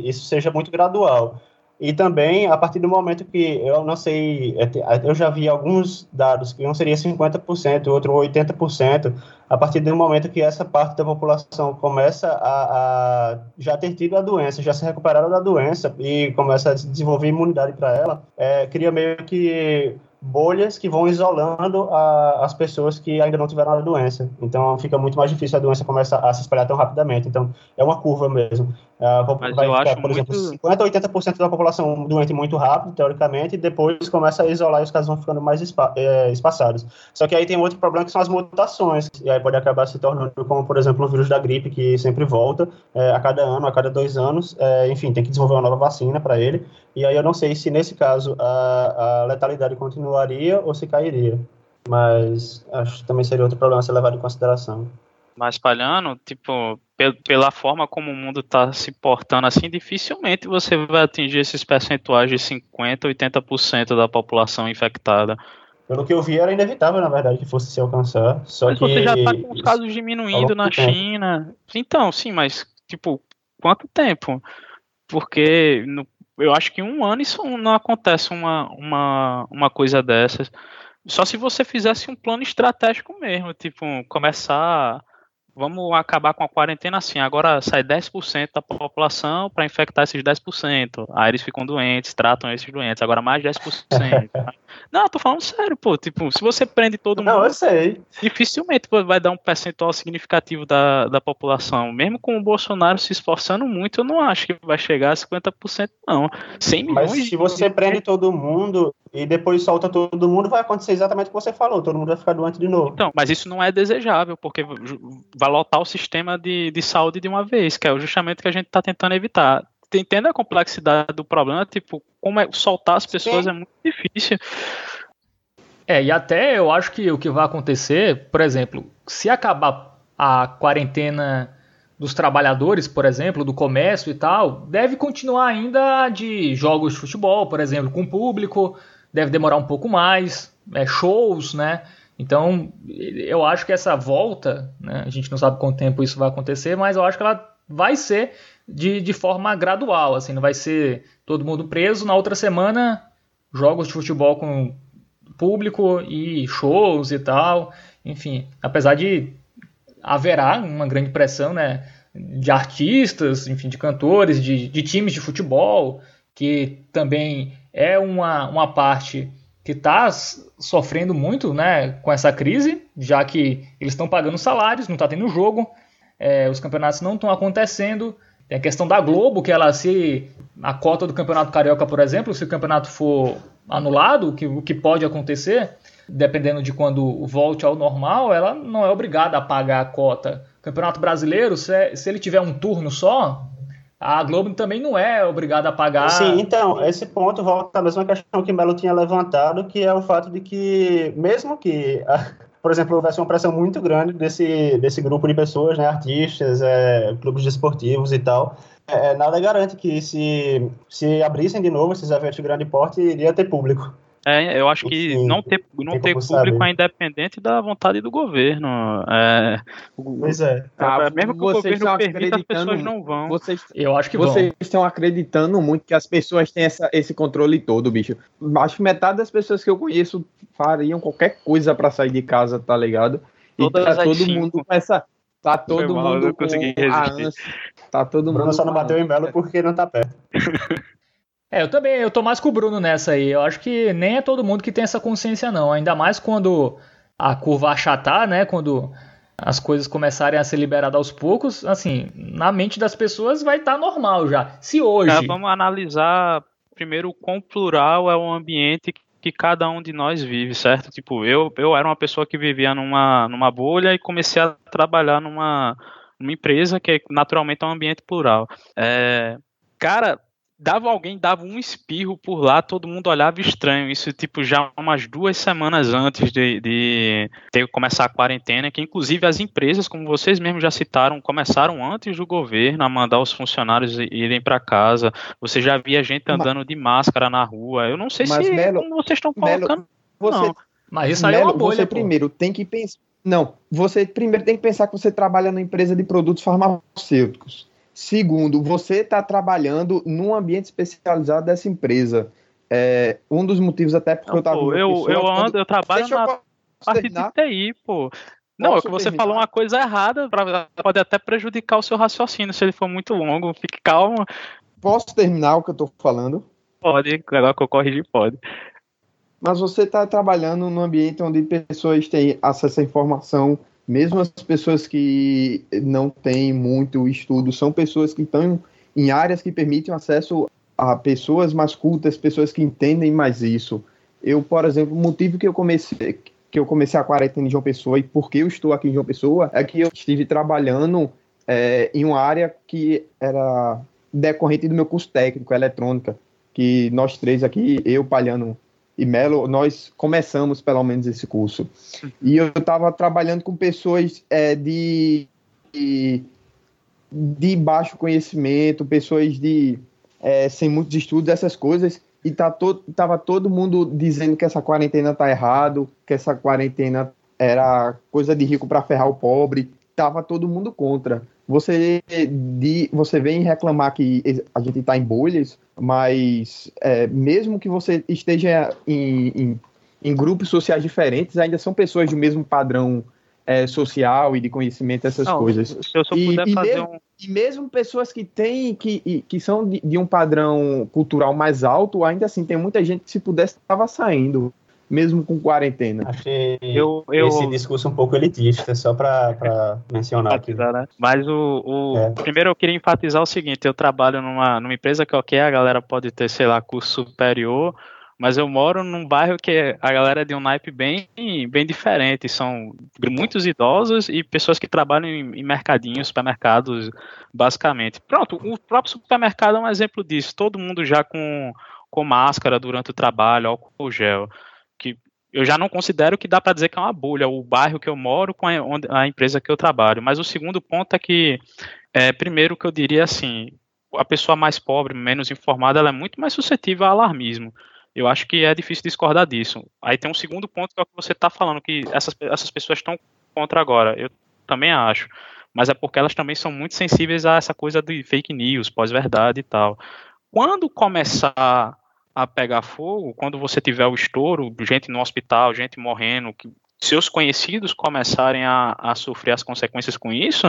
isso seja muito gradual. E também, a partir do momento que, eu não sei, é, eu já vi alguns dados que um seria 50%, outro 80%, a partir do momento que essa parte da população começa a, a já ter tido a doença, já se recuperaram da doença e começa a desenvolver imunidade para ela, é, cria meio que bolhas que vão isolando a, as pessoas que ainda não tiveram a doença. Então fica muito mais difícil a doença começar a se espalhar tão rapidamente. Então é uma curva mesmo. Uh, vai ficar, por muito... exemplo, 50 ou 80% da população doente muito rápido, teoricamente, e depois começa a isolar e os casos vão ficando mais espa é, espaçados. Só que aí tem outro problema que são as mutações, e aí pode acabar se tornando como, por exemplo, o vírus da gripe, que sempre volta é, a cada ano, a cada dois anos. É, enfim, tem que desenvolver uma nova vacina para ele. E aí eu não sei se nesse caso a, a letalidade continuaria ou se cairia. Mas acho que também seria outro problema a ser levado em consideração. Mas espalhando, tipo, pela forma como o mundo está se portando assim, dificilmente você vai atingir esses percentuais de 50%, 80% da população infectada. Pelo que eu vi, era inevitável, na verdade, que fosse se alcançar. Só mas que... você já está com os casos diminuindo na China. Então, sim, mas, tipo, quanto tempo? Porque no eu acho que em um ano isso não acontece uma, uma, uma coisa dessas. Só se você fizesse um plano estratégico mesmo, tipo, começar vamos acabar com a quarentena assim, agora sai 10% da população para infectar esses 10%. Aí eles ficam doentes, tratam esses doentes, agora mais 10%. não, tô falando sério, pô, tipo, se você prende todo mundo, não, eu sei. dificilmente vai dar um percentual significativo da, da população. Mesmo com o Bolsonaro se esforçando muito, eu não acho que vai chegar a 50% não. 100 milhões Mas se você de... prende todo mundo e depois solta todo mundo, vai acontecer exatamente o que você falou, todo mundo vai ficar doente de novo. Então, mas isso não é desejável, porque vai lotar o sistema de, de saúde de uma vez, que é justamente o que a gente está tentando evitar. Entenda a complexidade do problema, tipo, como é, soltar as pessoas Sim. é muito difícil. É, e até eu acho que o que vai acontecer, por exemplo, se acabar a quarentena dos trabalhadores, por exemplo, do comércio e tal, deve continuar ainda de jogos de futebol, por exemplo, com público, deve demorar um pouco mais, é, shows, né? Então, eu acho que essa volta, né, a gente não sabe quanto tempo isso vai acontecer, mas eu acho que ela vai ser de, de forma gradual, assim, não vai ser todo mundo preso. Na outra semana, jogos de futebol com público e shows e tal. Enfim, apesar de haverá uma grande pressão, né, de artistas, enfim, de cantores, de, de times de futebol, que também é uma, uma parte que está sofrendo muito né, com essa crise, já que eles estão pagando salários, não está tendo jogo, é, os campeonatos não estão acontecendo. Tem a questão da Globo, que ela se. A cota do Campeonato Carioca, por exemplo, se o campeonato for anulado, o que, o que pode acontecer, dependendo de quando volte ao normal, ela não é obrigada a pagar a cota. Campeonato Brasileiro, se, se ele tiver um turno só, a Globo também não é obrigada a pagar. Sim, então, esse ponto volta à mesma questão que Melo tinha levantado, que é o fato de que, mesmo que por exemplo, houvesse uma pressão muito grande desse, desse grupo de pessoas, né, artistas, é, clubes desportivos e tal, é, nada garante que se, se abrissem de novo esses eventos de grande porte, iria ter público. É, eu acho que Enfim, não ter, não ter público saber. é independente da vontade do governo. É, pois é. Ah, mesmo que o governo permita, as pessoas não vão. Vocês, eu acho que vocês vão. estão acreditando muito que as pessoas têm essa, esse controle todo, bicho. Acho que metade das pessoas que eu conheço fariam qualquer coisa para sair de casa, tá ligado? E Todas tá todo cinco. mundo com essa. Tá todo mal, mundo com a Tá todo mundo. Bruno só não bateu em Belo porque não tá perto. É, eu também, eu tô mais com o Bruno nessa aí. Eu acho que nem é todo mundo que tem essa consciência, não. Ainda mais quando a curva achatar, né? Quando as coisas começarem a ser liberadas aos poucos, assim, na mente das pessoas vai estar tá normal já. Se hoje. É, vamos analisar primeiro o quão plural é o ambiente que cada um de nós vive, certo? Tipo, eu, eu era uma pessoa que vivia numa, numa bolha e comecei a trabalhar numa, numa empresa que naturalmente é um ambiente plural. É, cara, dava alguém dava um espirro por lá, todo mundo olhava estranho. Isso, tipo, já umas duas semanas antes de, de ter começar a quarentena, que inclusive as empresas, como vocês mesmos já citaram, começaram antes do governo a mandar os funcionários irem para casa. Você já via gente andando mas, de máscara na rua. Eu não sei se Melo, como vocês estão colocando. Melo, você, não. Mas isso aí Melo, é uma bolha, Você pô. primeiro tem que pensar. Não, você primeiro tem que pensar que você trabalha numa empresa de produtos farmacêuticos. Segundo, você está trabalhando num ambiente especializado dessa empresa. É, um dos motivos até porque não, eu estava. Eu, eu, ando, eu trabalho Deixa na eu parte de TI, pô. Não, é que você terminar? falou uma coisa errada, pode até prejudicar o seu raciocínio se ele for muito longo. Fique calmo. Posso terminar o que eu estou falando? Pode, agora que eu corrigi, pode. Mas você está trabalhando num ambiente onde pessoas têm acesso à informação mesmo as pessoas que não têm muito estudo, são pessoas que estão em áreas que permitem acesso a pessoas mais cultas, pessoas que entendem mais isso. Eu, por exemplo, o motivo que eu comecei que eu comecei a quarentena em João Pessoa e por que eu estou aqui em João Pessoa é que eu estive trabalhando é, em uma área que era decorrente do meu curso técnico, eletrônica, que nós três aqui, eu, Palhano e Melo, nós começamos pelo menos esse curso. E eu estava trabalhando com pessoas é, de, de, de, baixo conhecimento, pessoas de é, sem muitos estudos, essas coisas. E tá todo, tava todo mundo dizendo que essa quarentena tá errado, que essa quarentena era coisa de rico para ferrar o pobre. Tava todo mundo contra. Você, de, você vem reclamar que a gente está em bolhas, mas é, mesmo que você esteja em, em, em, grupos sociais diferentes, ainda são pessoas do mesmo padrão é, social e de conhecimento, essas Não, coisas. Se eu só e, puder e fazer mesmo, um... e mesmo pessoas que têm, que, que são de, de, um padrão cultural mais alto, ainda assim, tem muita gente que se pudesse estava saindo mesmo com quarentena. Achei eu, eu... esse discurso um pouco elitista, só para mencionar aqui. Né? Mas o, o... É. primeiro eu queria enfatizar o seguinte, eu trabalho numa, numa empresa que ok, a galera pode ter, sei lá, curso superior, mas eu moro num bairro que a galera é de um naipe bem, bem diferente. São muitos idosos e pessoas que trabalham em, mercadinhos, supermercados, basicamente. Pronto, o próprio supermercado é um exemplo disso. Todo mundo já com, com máscara durante o trabalho, álcool gel eu já não considero que dá para dizer que é uma bolha, o bairro que eu moro com a, a, empresa que eu trabalho. Mas o segundo ponto é que, é, primeiro que eu diria assim, a pessoa mais pobre, menos informada, ela é muito mais suscetível a alarmismo. Eu acho que é difícil discordar disso. Aí tem um segundo ponto que é o que você está falando, que essas, essas pessoas estão contra agora. Eu também acho. Mas é porque elas também são muito sensíveis a essa coisa de fake news, pós-verdade e tal. Quando começar a pegar fogo, quando você tiver o estouro, gente no hospital, gente morrendo, que seus conhecidos começarem a, a sofrer as consequências com isso,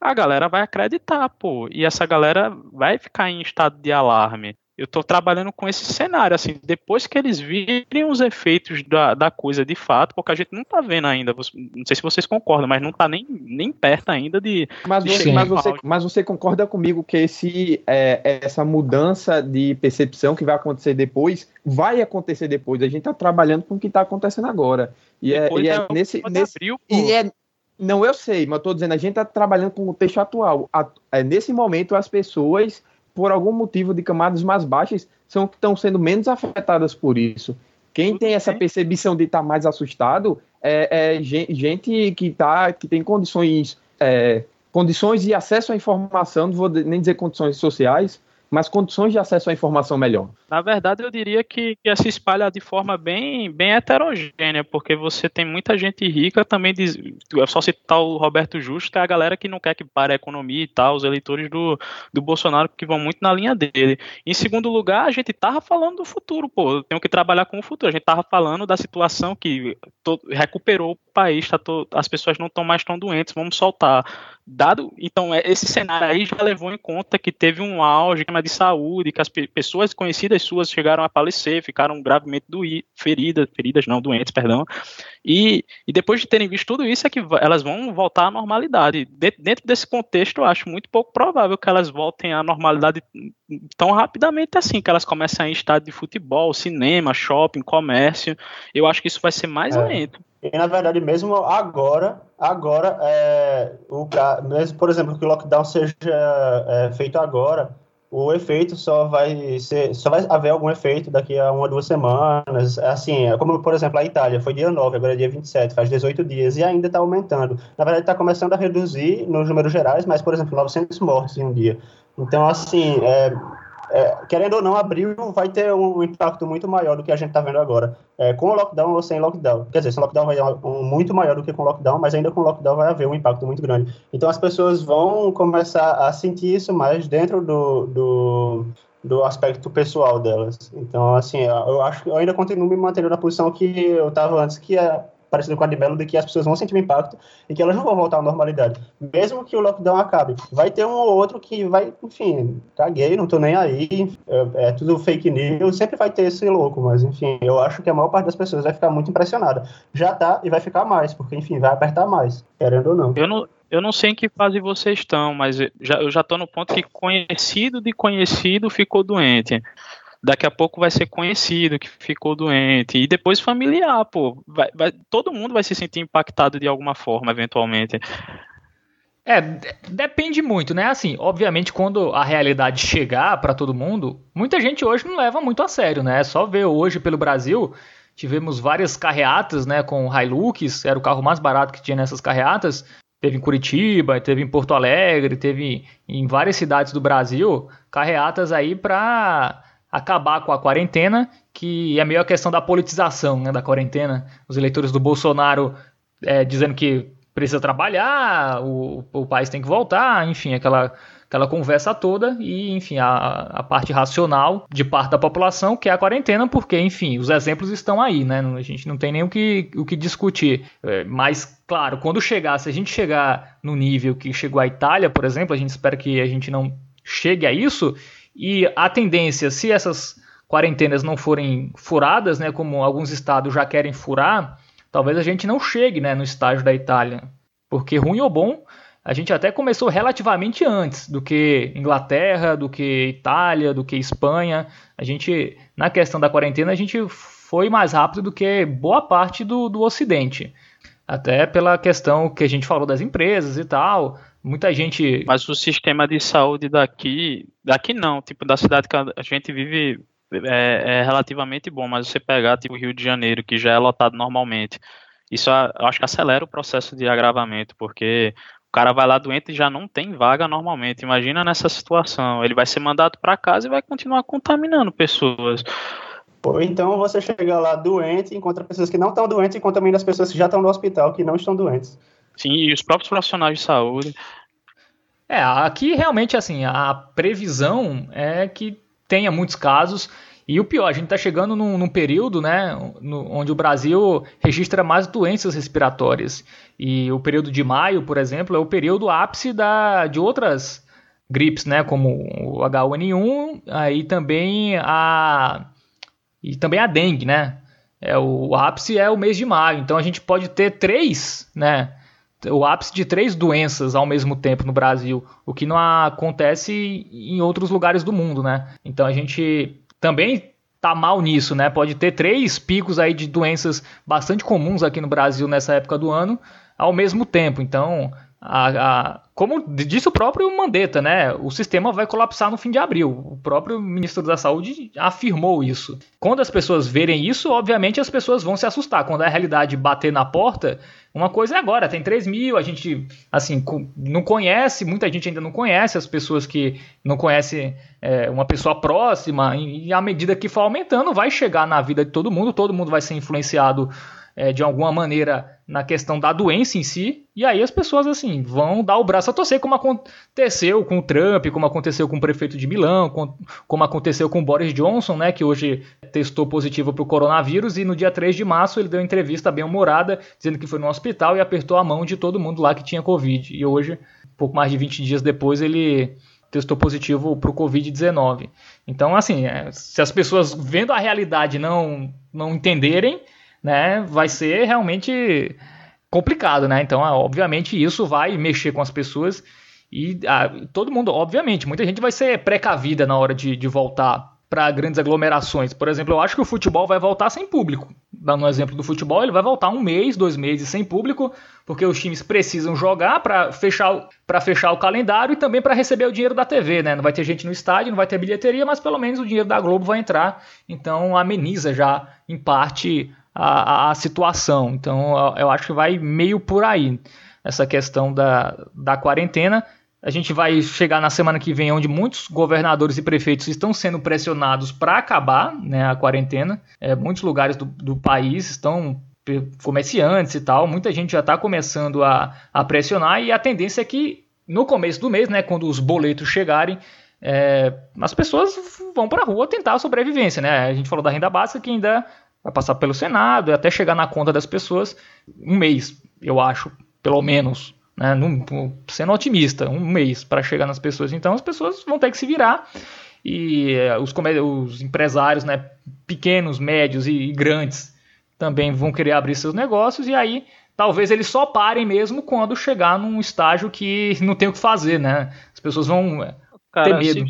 a galera vai acreditar, pô. E essa galera vai ficar em estado de alarme eu estou trabalhando com esse cenário, assim, depois que eles virem os efeitos da, da coisa de fato, porque a gente não está vendo ainda, não sei se vocês concordam, mas não está nem, nem perto ainda de... Mas, de você, mas, você, mas você concorda comigo que esse, é, essa mudança de percepção que vai acontecer depois, vai acontecer depois, a gente está trabalhando com o que está acontecendo agora, e é, e é, nesse... nesse abril, e é, não, eu sei, mas estou dizendo, a gente está trabalhando com o texto atual, a, é, nesse momento as pessoas por algum motivo de camadas mais baixas, são que estão sendo menos afetadas por isso. Quem tem essa percepção de estar tá mais assustado é, é gente que, tá, que tem condições, é, condições de acesso à informação, não vou nem dizer condições sociais, mas condições de acesso à informação melhor. Na verdade, eu diria que, que se espalha de forma bem, bem heterogênea, porque você tem muita gente rica também. É só citar o Roberto Justo, que é a galera que não quer que pare a economia e tal, os eleitores do, do Bolsonaro que vão muito na linha dele. Em segundo lugar, a gente tava falando do futuro, pô. Eu tenho que trabalhar com o futuro. A gente tava falando da situação que to, recuperou o país, tá to, as pessoas não estão mais tão doentes, vamos soltar dado então é, esse cenário aí já levou em conta que teve um auge de saúde que as pessoas conhecidas suas chegaram a falecer ficaram gravemente doídas feridas feridas não doentes perdão. E, e depois de terem visto tudo isso é que elas vão voltar à normalidade. Dentro desse contexto eu acho muito pouco provável que elas voltem à normalidade tão rapidamente assim que elas comecem a ir em estádio de futebol cinema shopping comércio. Eu acho que isso vai ser mais é. lento e na verdade, mesmo agora, agora, é, o, mesmo, por exemplo, que o lockdown seja é, feito agora, o efeito só vai ser, só vai haver algum efeito daqui a uma, duas semanas. Assim, é como, por exemplo, a Itália, foi dia 9, agora é dia 27, faz 18 dias, e ainda está aumentando. Na verdade, está começando a reduzir nos números gerais, mas, por exemplo, 900 mortes em um dia. Então, assim, é, é, querendo ou não, abril vai ter um impacto muito maior do que a gente está vendo agora. É, com o lockdown ou sem lockdown. Quer dizer, sem lockdown vai um, muito maior do que com lockdown, mas ainda com lockdown vai haver um impacto muito grande. Então as pessoas vão começar a sentir isso mais dentro do, do, do aspecto pessoal delas. Então, assim, eu acho que eu ainda continuo me mantendo na posição que eu estava antes, que é parecido com a de de que as pessoas vão sentir um impacto e que elas não vão voltar à normalidade. Mesmo que o lockdown acabe. Vai ter um ou outro que vai, enfim, caguei, não tô nem aí, é, é tudo fake news, sempre vai ter esse louco, mas enfim, eu acho que a maior parte das pessoas vai ficar muito impressionada. Já tá e vai ficar mais, porque enfim, vai apertar mais, querendo ou não. Eu não, eu não sei em que fase vocês estão, mas já, eu já tô no ponto que conhecido de conhecido ficou doente daqui a pouco vai ser conhecido que ficou doente e depois familiar, pô, vai, vai, todo mundo vai se sentir impactado de alguma forma, eventualmente. É, depende muito, né? Assim, obviamente, quando a realidade chegar para todo mundo, muita gente hoje não leva muito a sério, né? É só ver hoje pelo Brasil, tivemos várias carreatas, né? Com Hilux, era o carro mais barato que tinha nessas carreatas. Teve em Curitiba, teve em Porto Alegre, teve em várias cidades do Brasil, carreatas aí para acabar com a quarentena, que é meio a questão da politização né, da quarentena. Os eleitores do Bolsonaro é, dizendo que precisa trabalhar, o, o país tem que voltar, enfim, aquela, aquela conversa toda e, enfim, a, a parte racional de parte da população, que é a quarentena, porque, enfim, os exemplos estão aí, né? A gente não tem nem o que, o que discutir. É, mas, claro, quando chegar, se a gente chegar no nível que chegou a Itália, por exemplo, a gente espera que a gente não chegue a isso, e a tendência, se essas quarentenas não forem furadas, né, como alguns estados já querem furar, talvez a gente não chegue né, no estágio da Itália. Porque ruim ou bom, a gente até começou relativamente antes do que Inglaterra, do que Itália, do que Espanha. A gente, na questão da quarentena, a gente foi mais rápido do que boa parte do, do Ocidente. Até pela questão que a gente falou das empresas e tal. Muita gente. Mas o sistema de saúde daqui. Daqui não, tipo, da cidade que a gente vive é, é relativamente bom, mas você pegar, tipo, o Rio de Janeiro, que já é lotado normalmente, isso eu acho que acelera o processo de agravamento, porque o cara vai lá doente e já não tem vaga normalmente. Imagina nessa situação. Ele vai ser mandado para casa e vai continuar contaminando pessoas. Ou então você chega lá doente, encontra pessoas que não estão doentes e contamina as pessoas que já estão no hospital, que não estão doentes. Sim, e os próprios profissionais de saúde. É, aqui realmente assim, a previsão é que tenha muitos casos. E o pior, a gente está chegando num, num, período né, no, onde o Brasil registra mais doenças respiratórias. E o período de maio, por exemplo, é o período ápice da, de outras gripes, né, como o H1N1 aí também a e também a dengue, né? É, o ápice é o mês de maio, então a gente pode ter três, né? O ápice de três doenças ao mesmo tempo no Brasil, o que não acontece em outros lugares do mundo, né? Então a gente também tá mal nisso, né? Pode ter três picos aí de doenças bastante comuns aqui no Brasil nessa época do ano ao mesmo tempo. Então a, a, como disse o próprio Mandetta, né? O sistema vai colapsar no fim de abril. O próprio ministro da Saúde afirmou isso. Quando as pessoas verem isso, obviamente as pessoas vão se assustar. Quando a realidade bater na porta, uma coisa é agora, tem 3 mil, a gente, assim, não conhece, muita gente ainda não conhece, as pessoas que não conhecem é, uma pessoa próxima, e, à medida que for aumentando, vai chegar na vida de todo mundo, todo mundo vai ser influenciado é, de alguma maneira na questão da doença em si, e aí as pessoas assim vão dar o braço a torcer, como aconteceu com o Trump, como aconteceu com o prefeito de Milão, como aconteceu com o Boris Johnson, né, que hoje testou positivo para o coronavírus, e no dia 3 de março ele deu entrevista bem humorada, dizendo que foi no hospital e apertou a mão de todo mundo lá que tinha Covid. E hoje, pouco mais de 20 dias depois, ele testou positivo para o Covid-19. Então, assim, é, se as pessoas vendo a realidade não, não entenderem, né, vai ser realmente complicado, né? Então, ah, obviamente, isso vai mexer com as pessoas e ah, todo mundo, obviamente, muita gente vai ser precavida na hora de, de voltar para grandes aglomerações. Por exemplo, eu acho que o futebol vai voltar sem público. Dando um exemplo do futebol, ele vai voltar um mês, dois meses sem público, porque os times precisam jogar para fechar, fechar o calendário e também para receber o dinheiro da TV, né? Não vai ter gente no estádio, não vai ter bilheteria, mas pelo menos o dinheiro da Globo vai entrar. Então ameniza já, em parte, a, a situação. Então eu acho que vai meio por aí essa questão da, da quarentena. A gente vai chegar na semana que vem, onde muitos governadores e prefeitos estão sendo pressionados para acabar né, a quarentena. É, muitos lugares do, do país estão comerciantes e tal, muita gente já está começando a, a pressionar e a tendência é que no começo do mês, né, quando os boletos chegarem, é, as pessoas vão para a rua tentar a sobrevivência, né? A gente falou da renda básica que ainda vai passar pelo Senado e até chegar na conta das pessoas um mês, eu acho, pelo menos. Né? Sendo otimista, um mês para chegar nas pessoas. Então as pessoas vão ter que se virar e eh, os, os empresários né, pequenos, médios e, e grandes também vão querer abrir seus negócios e aí talvez eles só parem mesmo quando chegar num estágio que não tem o que fazer, né? As pessoas vão eh, Cara, ter medo.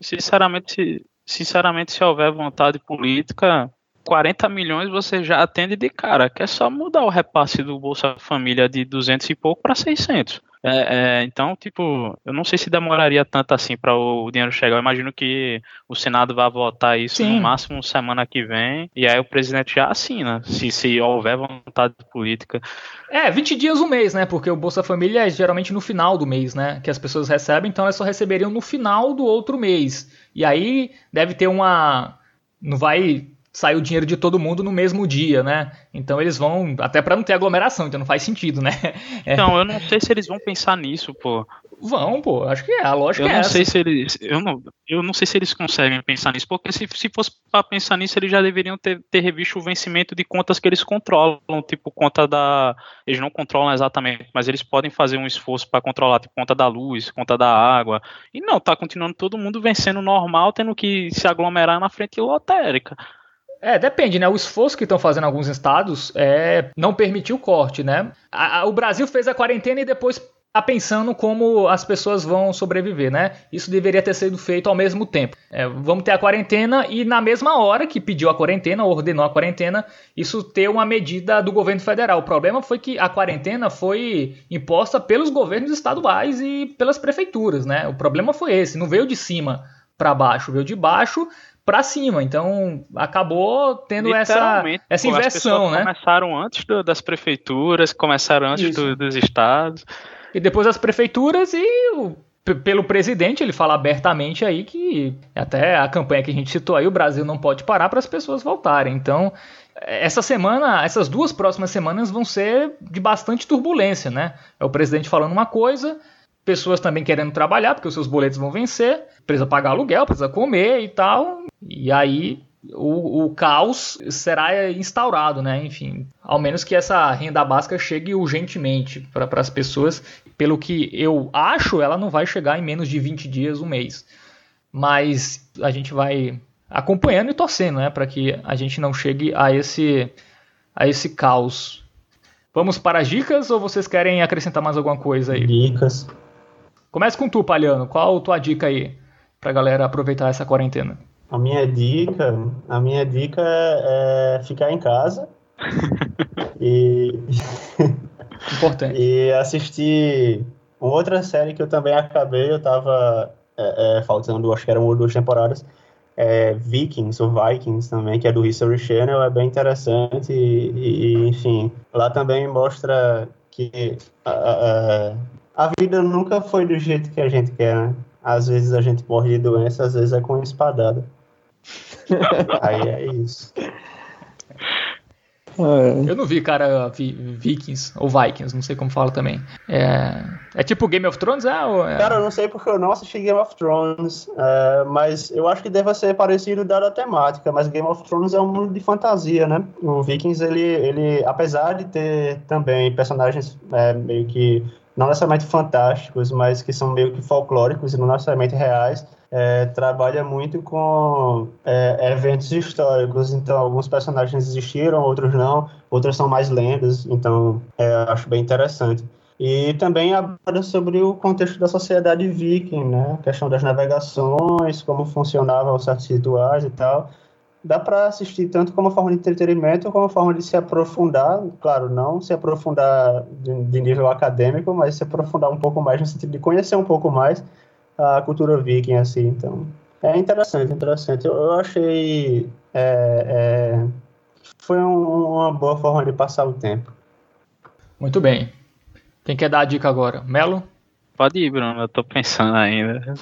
Sinceramente, sinceramente, se houver vontade política, 40 milhões você já atende de cara, que é só mudar o repasse do Bolsa Família de 200 e pouco para 600. É, é, então, tipo, eu não sei se demoraria tanto assim para o dinheiro chegar. Eu imagino que o Senado vai votar isso Sim. no máximo semana que vem, e aí o presidente já assina, se, se houver vontade política. É, 20 dias um mês, né? Porque o Bolsa Família é geralmente no final do mês, né? Que as pessoas recebem, então elas só receberiam no final do outro mês. E aí deve ter uma. Não vai sai o dinheiro de todo mundo no mesmo dia, né? Então eles vão, até para não ter aglomeração, então não faz sentido, né? É. Então, eu não sei se eles vão pensar nisso, pô. Vão, pô, acho que é, a lógica eu é não essa. Sei se eles, eu, não, eu não sei se eles conseguem pensar nisso, porque se, se fosse para pensar nisso, eles já deveriam ter, ter revisto o vencimento de contas que eles controlam, tipo conta da... Eles não controlam exatamente, mas eles podem fazer um esforço para controlar, tipo conta da luz, conta da água, e não, tá continuando todo mundo vencendo normal, tendo que se aglomerar na frente lotérica. É, depende, né? O esforço que estão fazendo alguns estados é não permitir o corte, né? A, a, o Brasil fez a quarentena e depois tá pensando como as pessoas vão sobreviver, né? Isso deveria ter sido feito ao mesmo tempo. É, vamos ter a quarentena e na mesma hora que pediu a quarentena, ordenou a quarentena, isso ter uma medida do governo federal. O problema foi que a quarentena foi imposta pelos governos estaduais e pelas prefeituras, né? O problema foi esse, não veio de cima para baixo, veio de baixo para cima. Então acabou tendo essa, essa inversão, né? Começaram antes do, das prefeituras, começaram antes do, dos estados. E depois das prefeituras e o, pelo presidente, ele fala abertamente aí que até a campanha que a gente citou aí, o Brasil não pode parar para as pessoas voltarem. Então, essa semana, essas duas próximas semanas vão ser de bastante turbulência, né? É o presidente falando uma coisa, pessoas também querendo trabalhar, porque os seus boletos vão vencer, precisa pagar aluguel, precisa comer e tal. E aí o, o, caos será instaurado, né? Enfim, ao menos que essa renda básica chegue urgentemente para as pessoas. Pelo que eu acho, ela não vai chegar em menos de 20 dias, um mês. Mas a gente vai acompanhando e torcendo, né? Para que a gente não chegue a esse, a esse caos. Vamos para as dicas ou vocês querem acrescentar mais alguma coisa aí? Dicas. Começa com tu, Palhano. Qual a tua dica aí para a galera aproveitar essa quarentena? A minha dica, a minha dica é, é ficar em casa e importante e assistir Uma outra série que eu também acabei, eu tava é, é, faltando, acho que eram duas temporadas, é, Vikings, ou Vikings também, que é do History Channel, é bem interessante e, e enfim, lá também mostra que a, a, a, vida nunca foi do jeito que a gente quer, né? Às vezes a gente morre de doença, às vezes é com espadada. Aí é isso. É. Eu não vi, cara, Vikings ou Vikings, não sei como fala também. É, é tipo Game of Thrones? É, ou é... Cara, eu não sei porque eu não assisti Game of Thrones, é, mas eu acho que deve ser parecido dada a temática, mas Game of Thrones é um mundo de fantasia, né? O Vikings, ele, ele apesar de ter também personagens é, meio que não necessariamente fantásticos, mas que são meio que folclóricos e não necessariamente reais, é, trabalha muito com é, eventos históricos. Então, alguns personagens existiram, outros não, outros são mais lendas. Então, é, acho bem interessante. E também aborda sobre o contexto da sociedade viking, né? A questão das navegações, como funcionavam certos rituais e tal. Dá para assistir tanto como forma de entretenimento como forma de se aprofundar, claro, não se aprofundar de, de nível acadêmico, mas se aprofundar um pouco mais no sentido de conhecer um pouco mais a cultura viking, assim, então... É interessante, interessante. Eu, eu achei... É, é, foi um, uma boa forma de passar o tempo. Muito bem. Quem quer dar a dica agora? Melo? Pode ir, Bruno. Eu tô pensando ainda.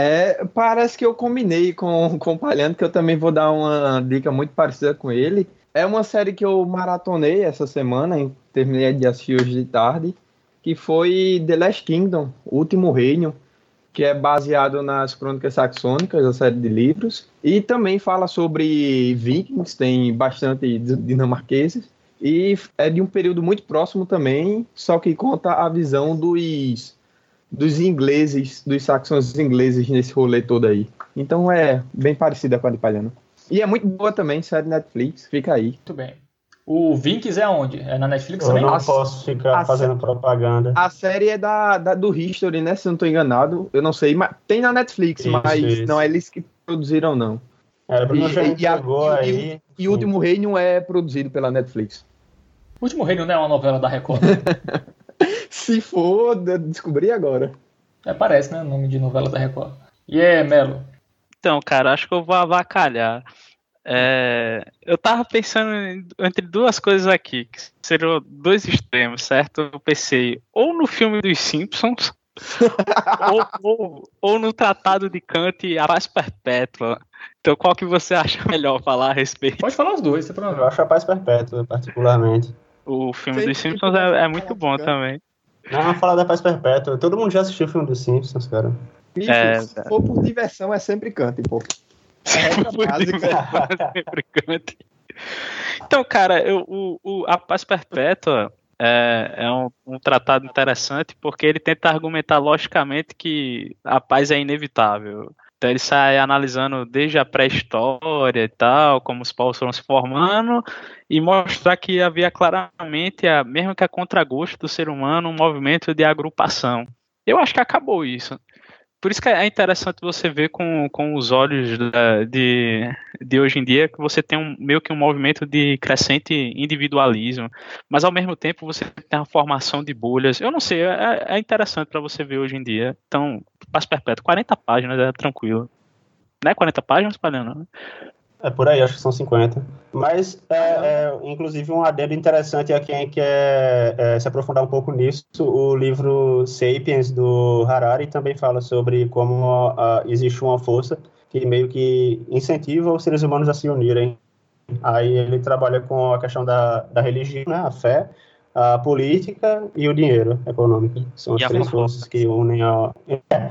É, parece que eu combinei com, com o Palhando, que eu também vou dar uma dica muito parecida com ele. É uma série que eu maratonei essa semana, terminei de assistir hoje de tarde, que foi The Last Kingdom, Último Reino que é baseado nas Crônicas Saxônicas, a série de livros, e também fala sobre vikings, tem bastante dinamarqueses, e é de um período muito próximo também, só que conta a visão dos, dos ingleses, dos saxões ingleses nesse rolê todo aí. Então é bem parecida com a de Palhano. E é muito boa também, série Netflix, fica aí. Muito bem. O Vinks é onde? É na Netflix eu também? Eu não posso ficar fazendo propaganda. A série é da, da, do History, né? Se eu não estou enganado. Eu não sei, mas tem na Netflix, isso, mas isso. não é eles que produziram, não. É, Bruno já e, e, a, aí. E, e o Último Reino é produzido pela Netflix. O Último Reino não é uma novela da Record? Se for, descobri agora. É, parece, né? O nome de novela da Record. E é, Melo? Então, cara, acho que eu vou avacalhar. É, eu tava pensando entre duas coisas aqui, que seriam dois extremos, certo? Eu pensei ou no filme dos Simpsons, ou, ou, ou, no Tratado de Kant A Paz Perpétua. Então, qual que você acha melhor falar a respeito? Pode falar os dois, você Eu acho A Paz Perpétua, particularmente. O filme dos Simpsons é, é muito bom também. Não, vamos falar da Paz Perpétua. Todo mundo já assistiu o filme dos Simpsons, cara. Bicho, é, se for por diversão, é sempre Kant, pô. Então, cara, eu, o, o, a paz perpétua é, é um, um, tratado interessante porque ele tenta argumentar logicamente que a paz é inevitável. Então ele sai analisando desde a pré-história e tal, como os povos foram se formando, e mostrar que havia claramente, a, mesmo que a contragosto do ser humano, um movimento de agrupação. Eu acho que acabou isso por isso que é interessante você ver com, com os olhos da, de, de hoje em dia que você tem um, meio que um movimento de crescente individualismo, mas ao mesmo tempo você tem a formação de bolhas. Eu não sei, é, é interessante para você ver hoje em dia. Então, passo perpétuo, 40 páginas é tranquilo. Não é 40 páginas, Palhano? É por aí, acho que são 50. Mas, é, é, inclusive, um adendo interessante a quem quer é, se aprofundar um pouco nisso, o livro Sapiens, do Harari, também fala sobre como uh, existe uma força que meio que incentiva os seres humanos a se unirem. Aí ele trabalha com a questão da, da religião, né, a fé, a política e o dinheiro econômico. São as três forças que unem a...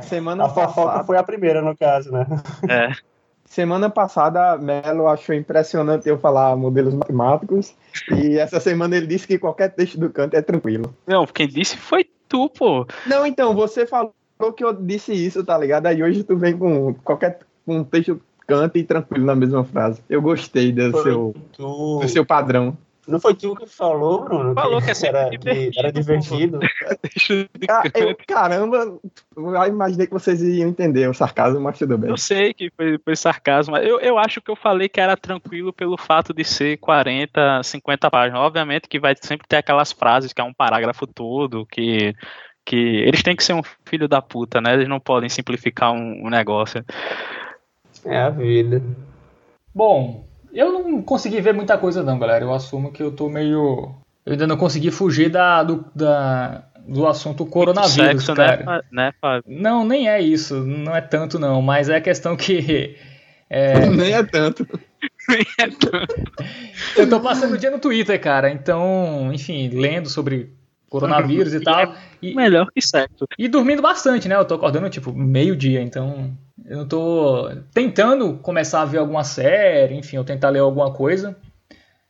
Semana a fofoca foi a primeira, no caso, né? É. Semana passada, Melo achou impressionante eu falar modelos matemáticos. E essa semana ele disse que qualquer texto do canto é tranquilo. Não, quem disse foi tu, pô. Não, então, você falou que eu disse isso, tá ligado? Aí hoje tu vem com qualquer um texto canto e tranquilo na mesma frase. Eu gostei do, seu, tu... do seu padrão. Não foi tu que falou, Bruno? Falou que, que era, divertido, que era divertido. ah, eu, caramba, eu imaginei que vocês iam entender o sarcasmo, mas tudo bem. Eu sei que foi, foi sarcasmo. Eu, eu acho que eu falei que era tranquilo pelo fato de ser 40, 50 páginas. Obviamente que vai sempre ter aquelas frases que é um parágrafo todo, que que eles têm que ser um filho da puta, né? Eles não podem simplificar um, um negócio. É a vida. Bom, eu não consegui ver muita coisa não, galera. Eu assumo que eu tô meio. Eu ainda não consegui fugir da, do, da, do assunto coronavírus, Sexo, cara. né, né, Fábio? Não, nem é isso. Não é tanto, não. Mas é a questão que. é, Nem é tanto. eu tô passando o dia no Twitter, cara. Então, enfim, lendo sobre coronavírus e tal. E, Melhor que sexo. e dormindo bastante, né? Eu tô acordando, tipo, meio-dia. Então, eu tô tentando começar a ver alguma série, enfim, ou tentar ler alguma coisa.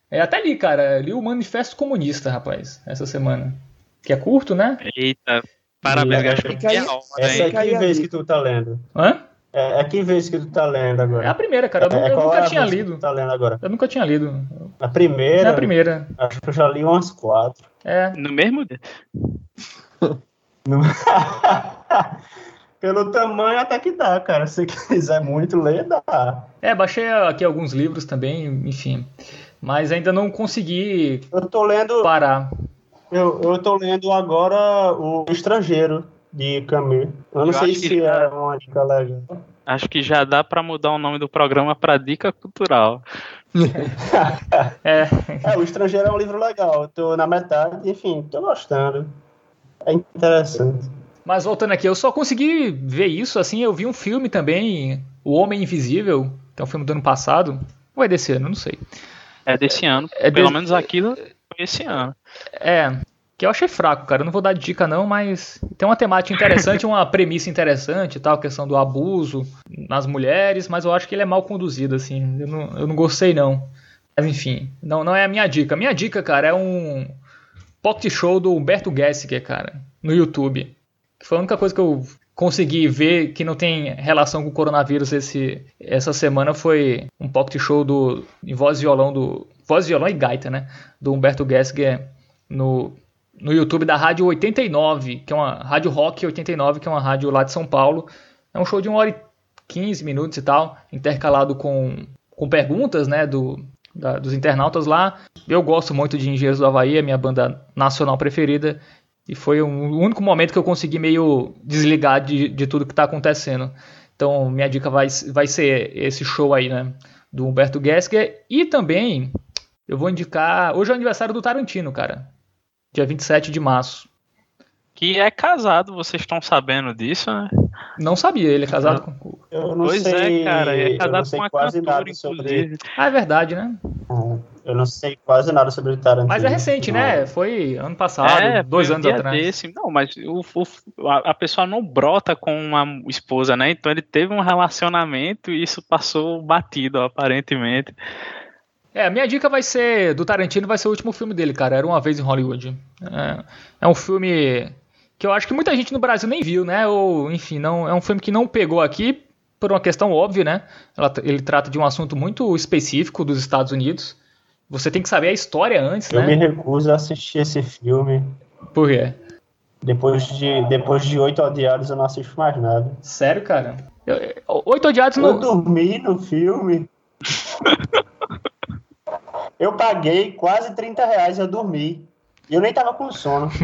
É, até li, cara. Li o Manifesto Comunista, rapaz, essa semana. Que é curto, né? Eita, parabéns, E gastou fica aí- meia hora, Essa é que a vez que tu tá lendo? Hã? É, é que vez que tu tá lendo É a agora? primeira, cara. Eu, nu- É, eu é nunca a tinha que lido. tu tá lendo agora? Eu nunca tinha lido. A primeira? É a primeira. Acho que eu já li umas quatro. É. No mesmo dia. No- Pelo tamanho até que dá, cara. Se quiser muito ler, dá. É, baixei aqui alguns livros também, enfim. Mas ainda não consegui Eu tô lendo, parar. eu, eu tô lendo agora o Estrangeiro de Camus. Eu não Eu sei que se já- é uma dica legal. Acho que já dá pra mudar o nome do programa pra Dica Cultural. É, É, o Estrangeiro é um livro legal. Eu tô na metade, enfim, tô gostando. É interessante. mas voltando aqui, eu só consegui ver isso, assim, eu vi um filme também, O Homem Invisível, que é um filme do ano passado. Ou é desse ano, não sei. É desse ano. É Pelo desse- menos aquilo foi esse ano. É, que eu achei fraco, cara. Eu não vou dar dica não, mas tem uma temática interessante, uma premissa interessante tal, a questão do abuso nas mulheres, mas eu acho que ele é mal conduzido, assim. Eu não, eu não gostei, não. Mas enfim, não, não é a minha dica. A minha dica, cara, é um pocket show do Humberto Gessinger, cara, no YouTube. Foi a única coisa que eu consegui ver que não tem relação com o coronavírus esse, essa semana foi um pocket show do em voz e violão do voz violão e gaita, né, do Humberto Gessinger no no YouTube da Rádio 89, que é uma Rádio Rock 89, que é uma rádio lá de São Paulo. É um show de 1 hora e 15 minutos e tal, intercalado com, com perguntas, né, do, da- dos internautas lá. Eu gosto muito de Engenheiros do Havaí, é minha banda nacional preferida. E foi um- o único momento que eu consegui meio desligar de, de tudo que está acontecendo. Então, minha dica vai, vai ser esse show aí, né? Do Humberto Gessinger. E também, eu vou indicar. Hoje é o aniversário do Tarantino, cara. Dia 27 de março. Que é casado, vocês estão sabendo disso, né? Não sabia, ele é casado com. Eu não pois sei, é, cara. É eu não casado sei com uma quase cantora, nada sobre. inclusive. Ah, é verdade, né? Eu não sei quase nada sobre Tarantino. Mas é recente, né? Foi ano passado, é, dois foi um anos dia atrás. Desse. Não, mas o, o- a, a pessoa não brota com uma esposa, né? Então ele teve um relacionamento e isso passou batido, aparentemente. É, a minha dica vai ser do Tarantino, vai ser o último filme dele, cara. Era uma vez em Hollywood. É, é um filme que eu acho que muita gente no Brasil nem viu, né? Ou, enfim, não é um filme que não pegou aqui por uma questão óbvia, né? Ela- ele trata de um assunto muito específico dos Estados Unidos. Você tem que saber a história antes, Eu me né? recuso a assistir esse filme. Por quê? Depois de, depois de oito odiados, eu não assisto mais nada. Sério, cara? Eu- eu- Oito Odiados Eu não. dormi no filme. eu paguei quase 30 reais, eu dormi. E eu nem tava com sono.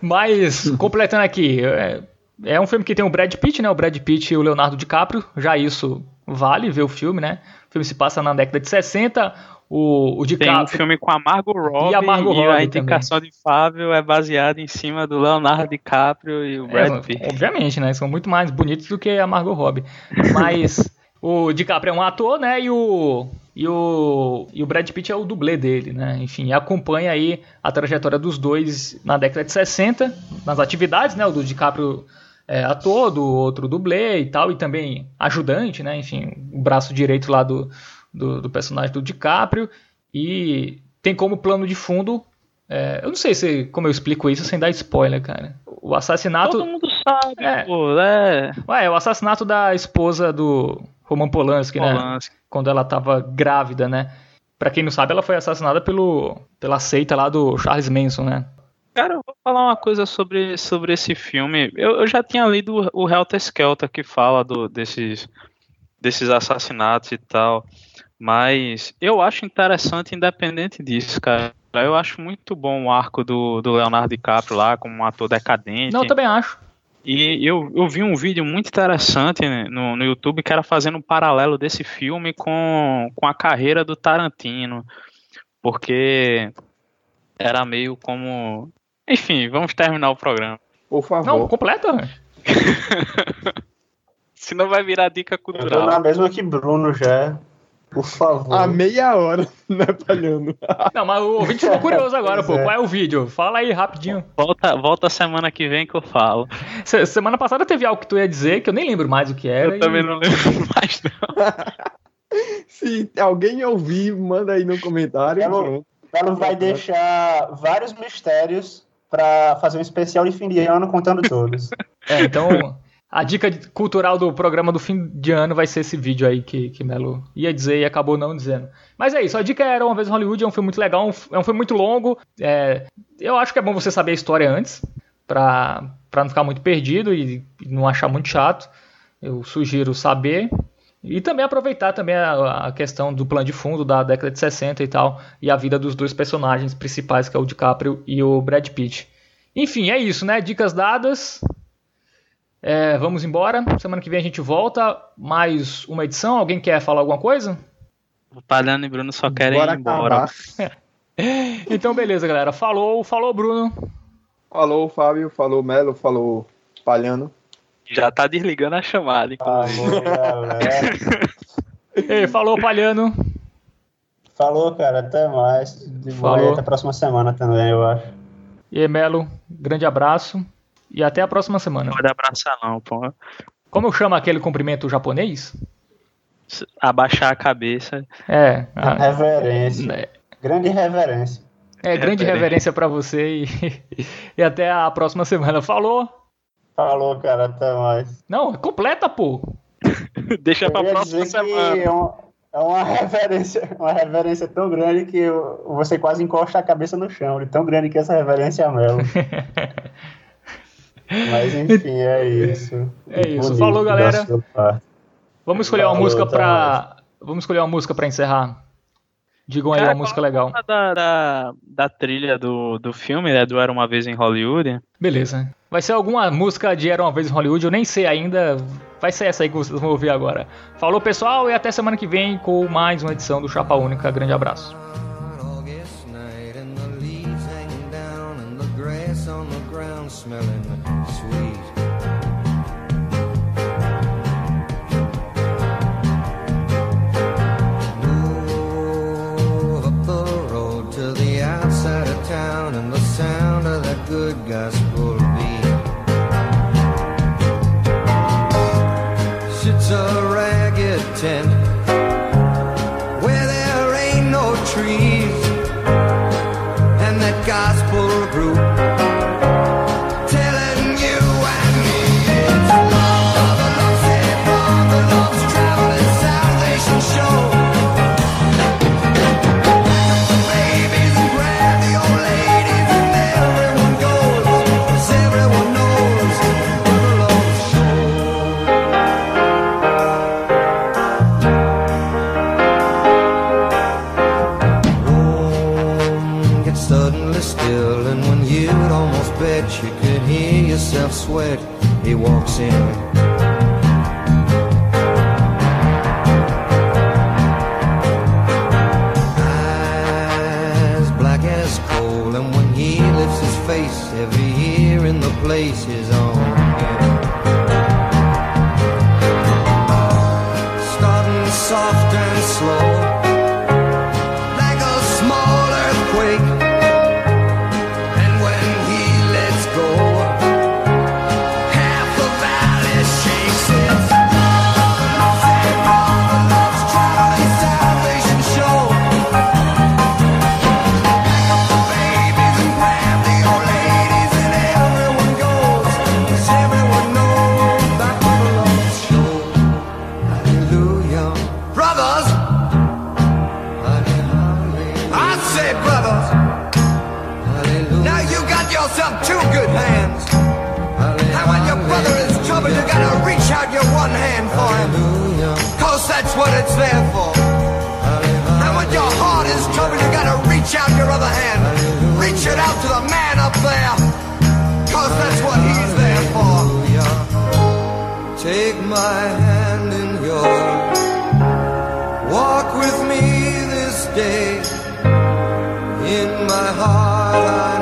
Mas, completando aqui, é, é um filme que tem o Brad Pitt, né? O Brad Pitt e o Leonardo DiCaprio. Já isso vale ver o filme, né? O filme se passa na década de 60. O, o Tem um DiCaprio. filme com a Margot Robbie E a Margot a Robbie indicação de Fábio é baseada em cima do Leonardo DiCaprio e o Brad É, Pitt. obviamente, né? São muito mais bonitos do que a Margot Robbie. Mas o DiCaprio é um ator, né? E o, e o, e o Brad Pitt é o dublê dele, né? Enfim, acompanha aí a trajetória dos dois na década de 60, nas atividades, né? O do DiCaprio é ator, do outro dublê e tal, e também ajudante, né? Enfim, o braço direito lá do, do, do personagem do DiCaprio. E tem como plano de fundo. é, eu não sei se como eu explico isso sem dar spoiler, cara. O assassinato. Todo mundo sabe, É. pô, é. Ué, o assassinato da esposa do Roman Polanski, né? Polanski. Quando ela tava grávida, né? Pra quem não sabe, ela foi assassinada pelo, pela seita lá do Charles Manson, né? Cara, eu vou falar uma coisa sobre, sobre esse filme. Eu, eu já tinha lido o Helter Skelter que fala do, desses, desses assassinatos e tal. Mas eu acho interessante, independente disso, cara. Eu acho muito bom o arco do, do Leonardo DiCaprio lá, como um ator decadente. Não, eu também acho. E eu, eu vi um vídeo muito interessante né, no, no YouTube que era fazendo um paralelo desse filme com, com a carreira do Tarantino. Porque era meio como. Enfim, vamos terminar o programa. Por favor. Não, completa. Senão vai virar dica Eu tô cultural. na mesma que Bruno já. Por favor. A meia hora, né, Palhando? Não, mas o ouvinte ficou curioso agora, pô. É. Qual é o vídeo? Fala aí rapidinho. Volta, volta semana que vem que eu falo. Se- semana passada teve algo que tu ia dizer que eu nem lembro mais o que era. Eu e- também não lembro mais, não. Se alguém ouvir, manda aí no comentário. Ela- vai deixar vários mistérios pra fazer um especial de fim de ano contando todos. É, então, a dica cultural do programa do fim de ano vai ser esse vídeo aí que, que Melo ia dizer e acabou não dizendo. Mas é isso, a dica era Uma Vez em Hollywood, é um filme muito legal, é um filme muito longo. é, eu acho que é bom você saber a história antes, pra, pra não ficar muito perdido e, e não achar muito chato. Eu sugiro saber. E também aproveitar também a, a questão do plano de fundo da década de 60 e tal, e a vida dos dois personagens principais, que é o DiCaprio e o Brad Pitt. Enfim, é isso, né? Dicas dadas. É, vamos embora. Semana que vem a gente volta. Mais uma edição. Alguém quer falar alguma coisa? O Palhano e Bruno só querem Bora ir embora. Então, beleza, galera. Falou, falou, Bruno. Falou, Fábio. Falou, Melo. Falou, Palhando. Já tá desligando a chamada, inclusive. Falou, galera. Ei, falou, Palhano. Falou, cara. Até mais. De Falou. Até a próxima semana também, eu acho. E aí, Melo, grande abraço. E até a próxima semana. Não pode abraçar, não, pô. Como eu chamo aquele cumprimento japonês? Abaixar a cabeça. É, a- Reverência. é, Grande reverência. é grande Reverência. reverência pra você e, e até a próxima semana. Falou. Falou, cara. Até mais. Não, completa, pô. Deixa Eu pra ia próxima dizer que semana. é uma, é uma reverência, uma reverência tão grande que você quase encosta a cabeça no chão. De tão grande que essa reverência é a Melo. Mas enfim, é isso. É isso. Bonito Falou, galera. Vamos escolher uma Falou, música até pra. Vamos escolher uma música pra encerrar. Digam aí Cara, uma música legal. Da, da, da trilha do, do filme, né? Do Era Uma Vez em Hollywood. Beleza. Vai ser alguma música de Era uma vez em Hollywood, eu nem sei ainda. Vai ser essa aí que vocês vão ouvir agora. Falou, pessoal, e até semana que vem com mais uma edição do Chapa Única. Grande abraço. Sweat, he walks in. Eyes black as coal, and when he lifts his face, every ear in the place is on what it's there for. And when your heart is troubled, you gotta reach out your other hand. Reach it out to the man up there. Cause that's what he's there for. Take my hand in yours. Walk with me this day. In my heart I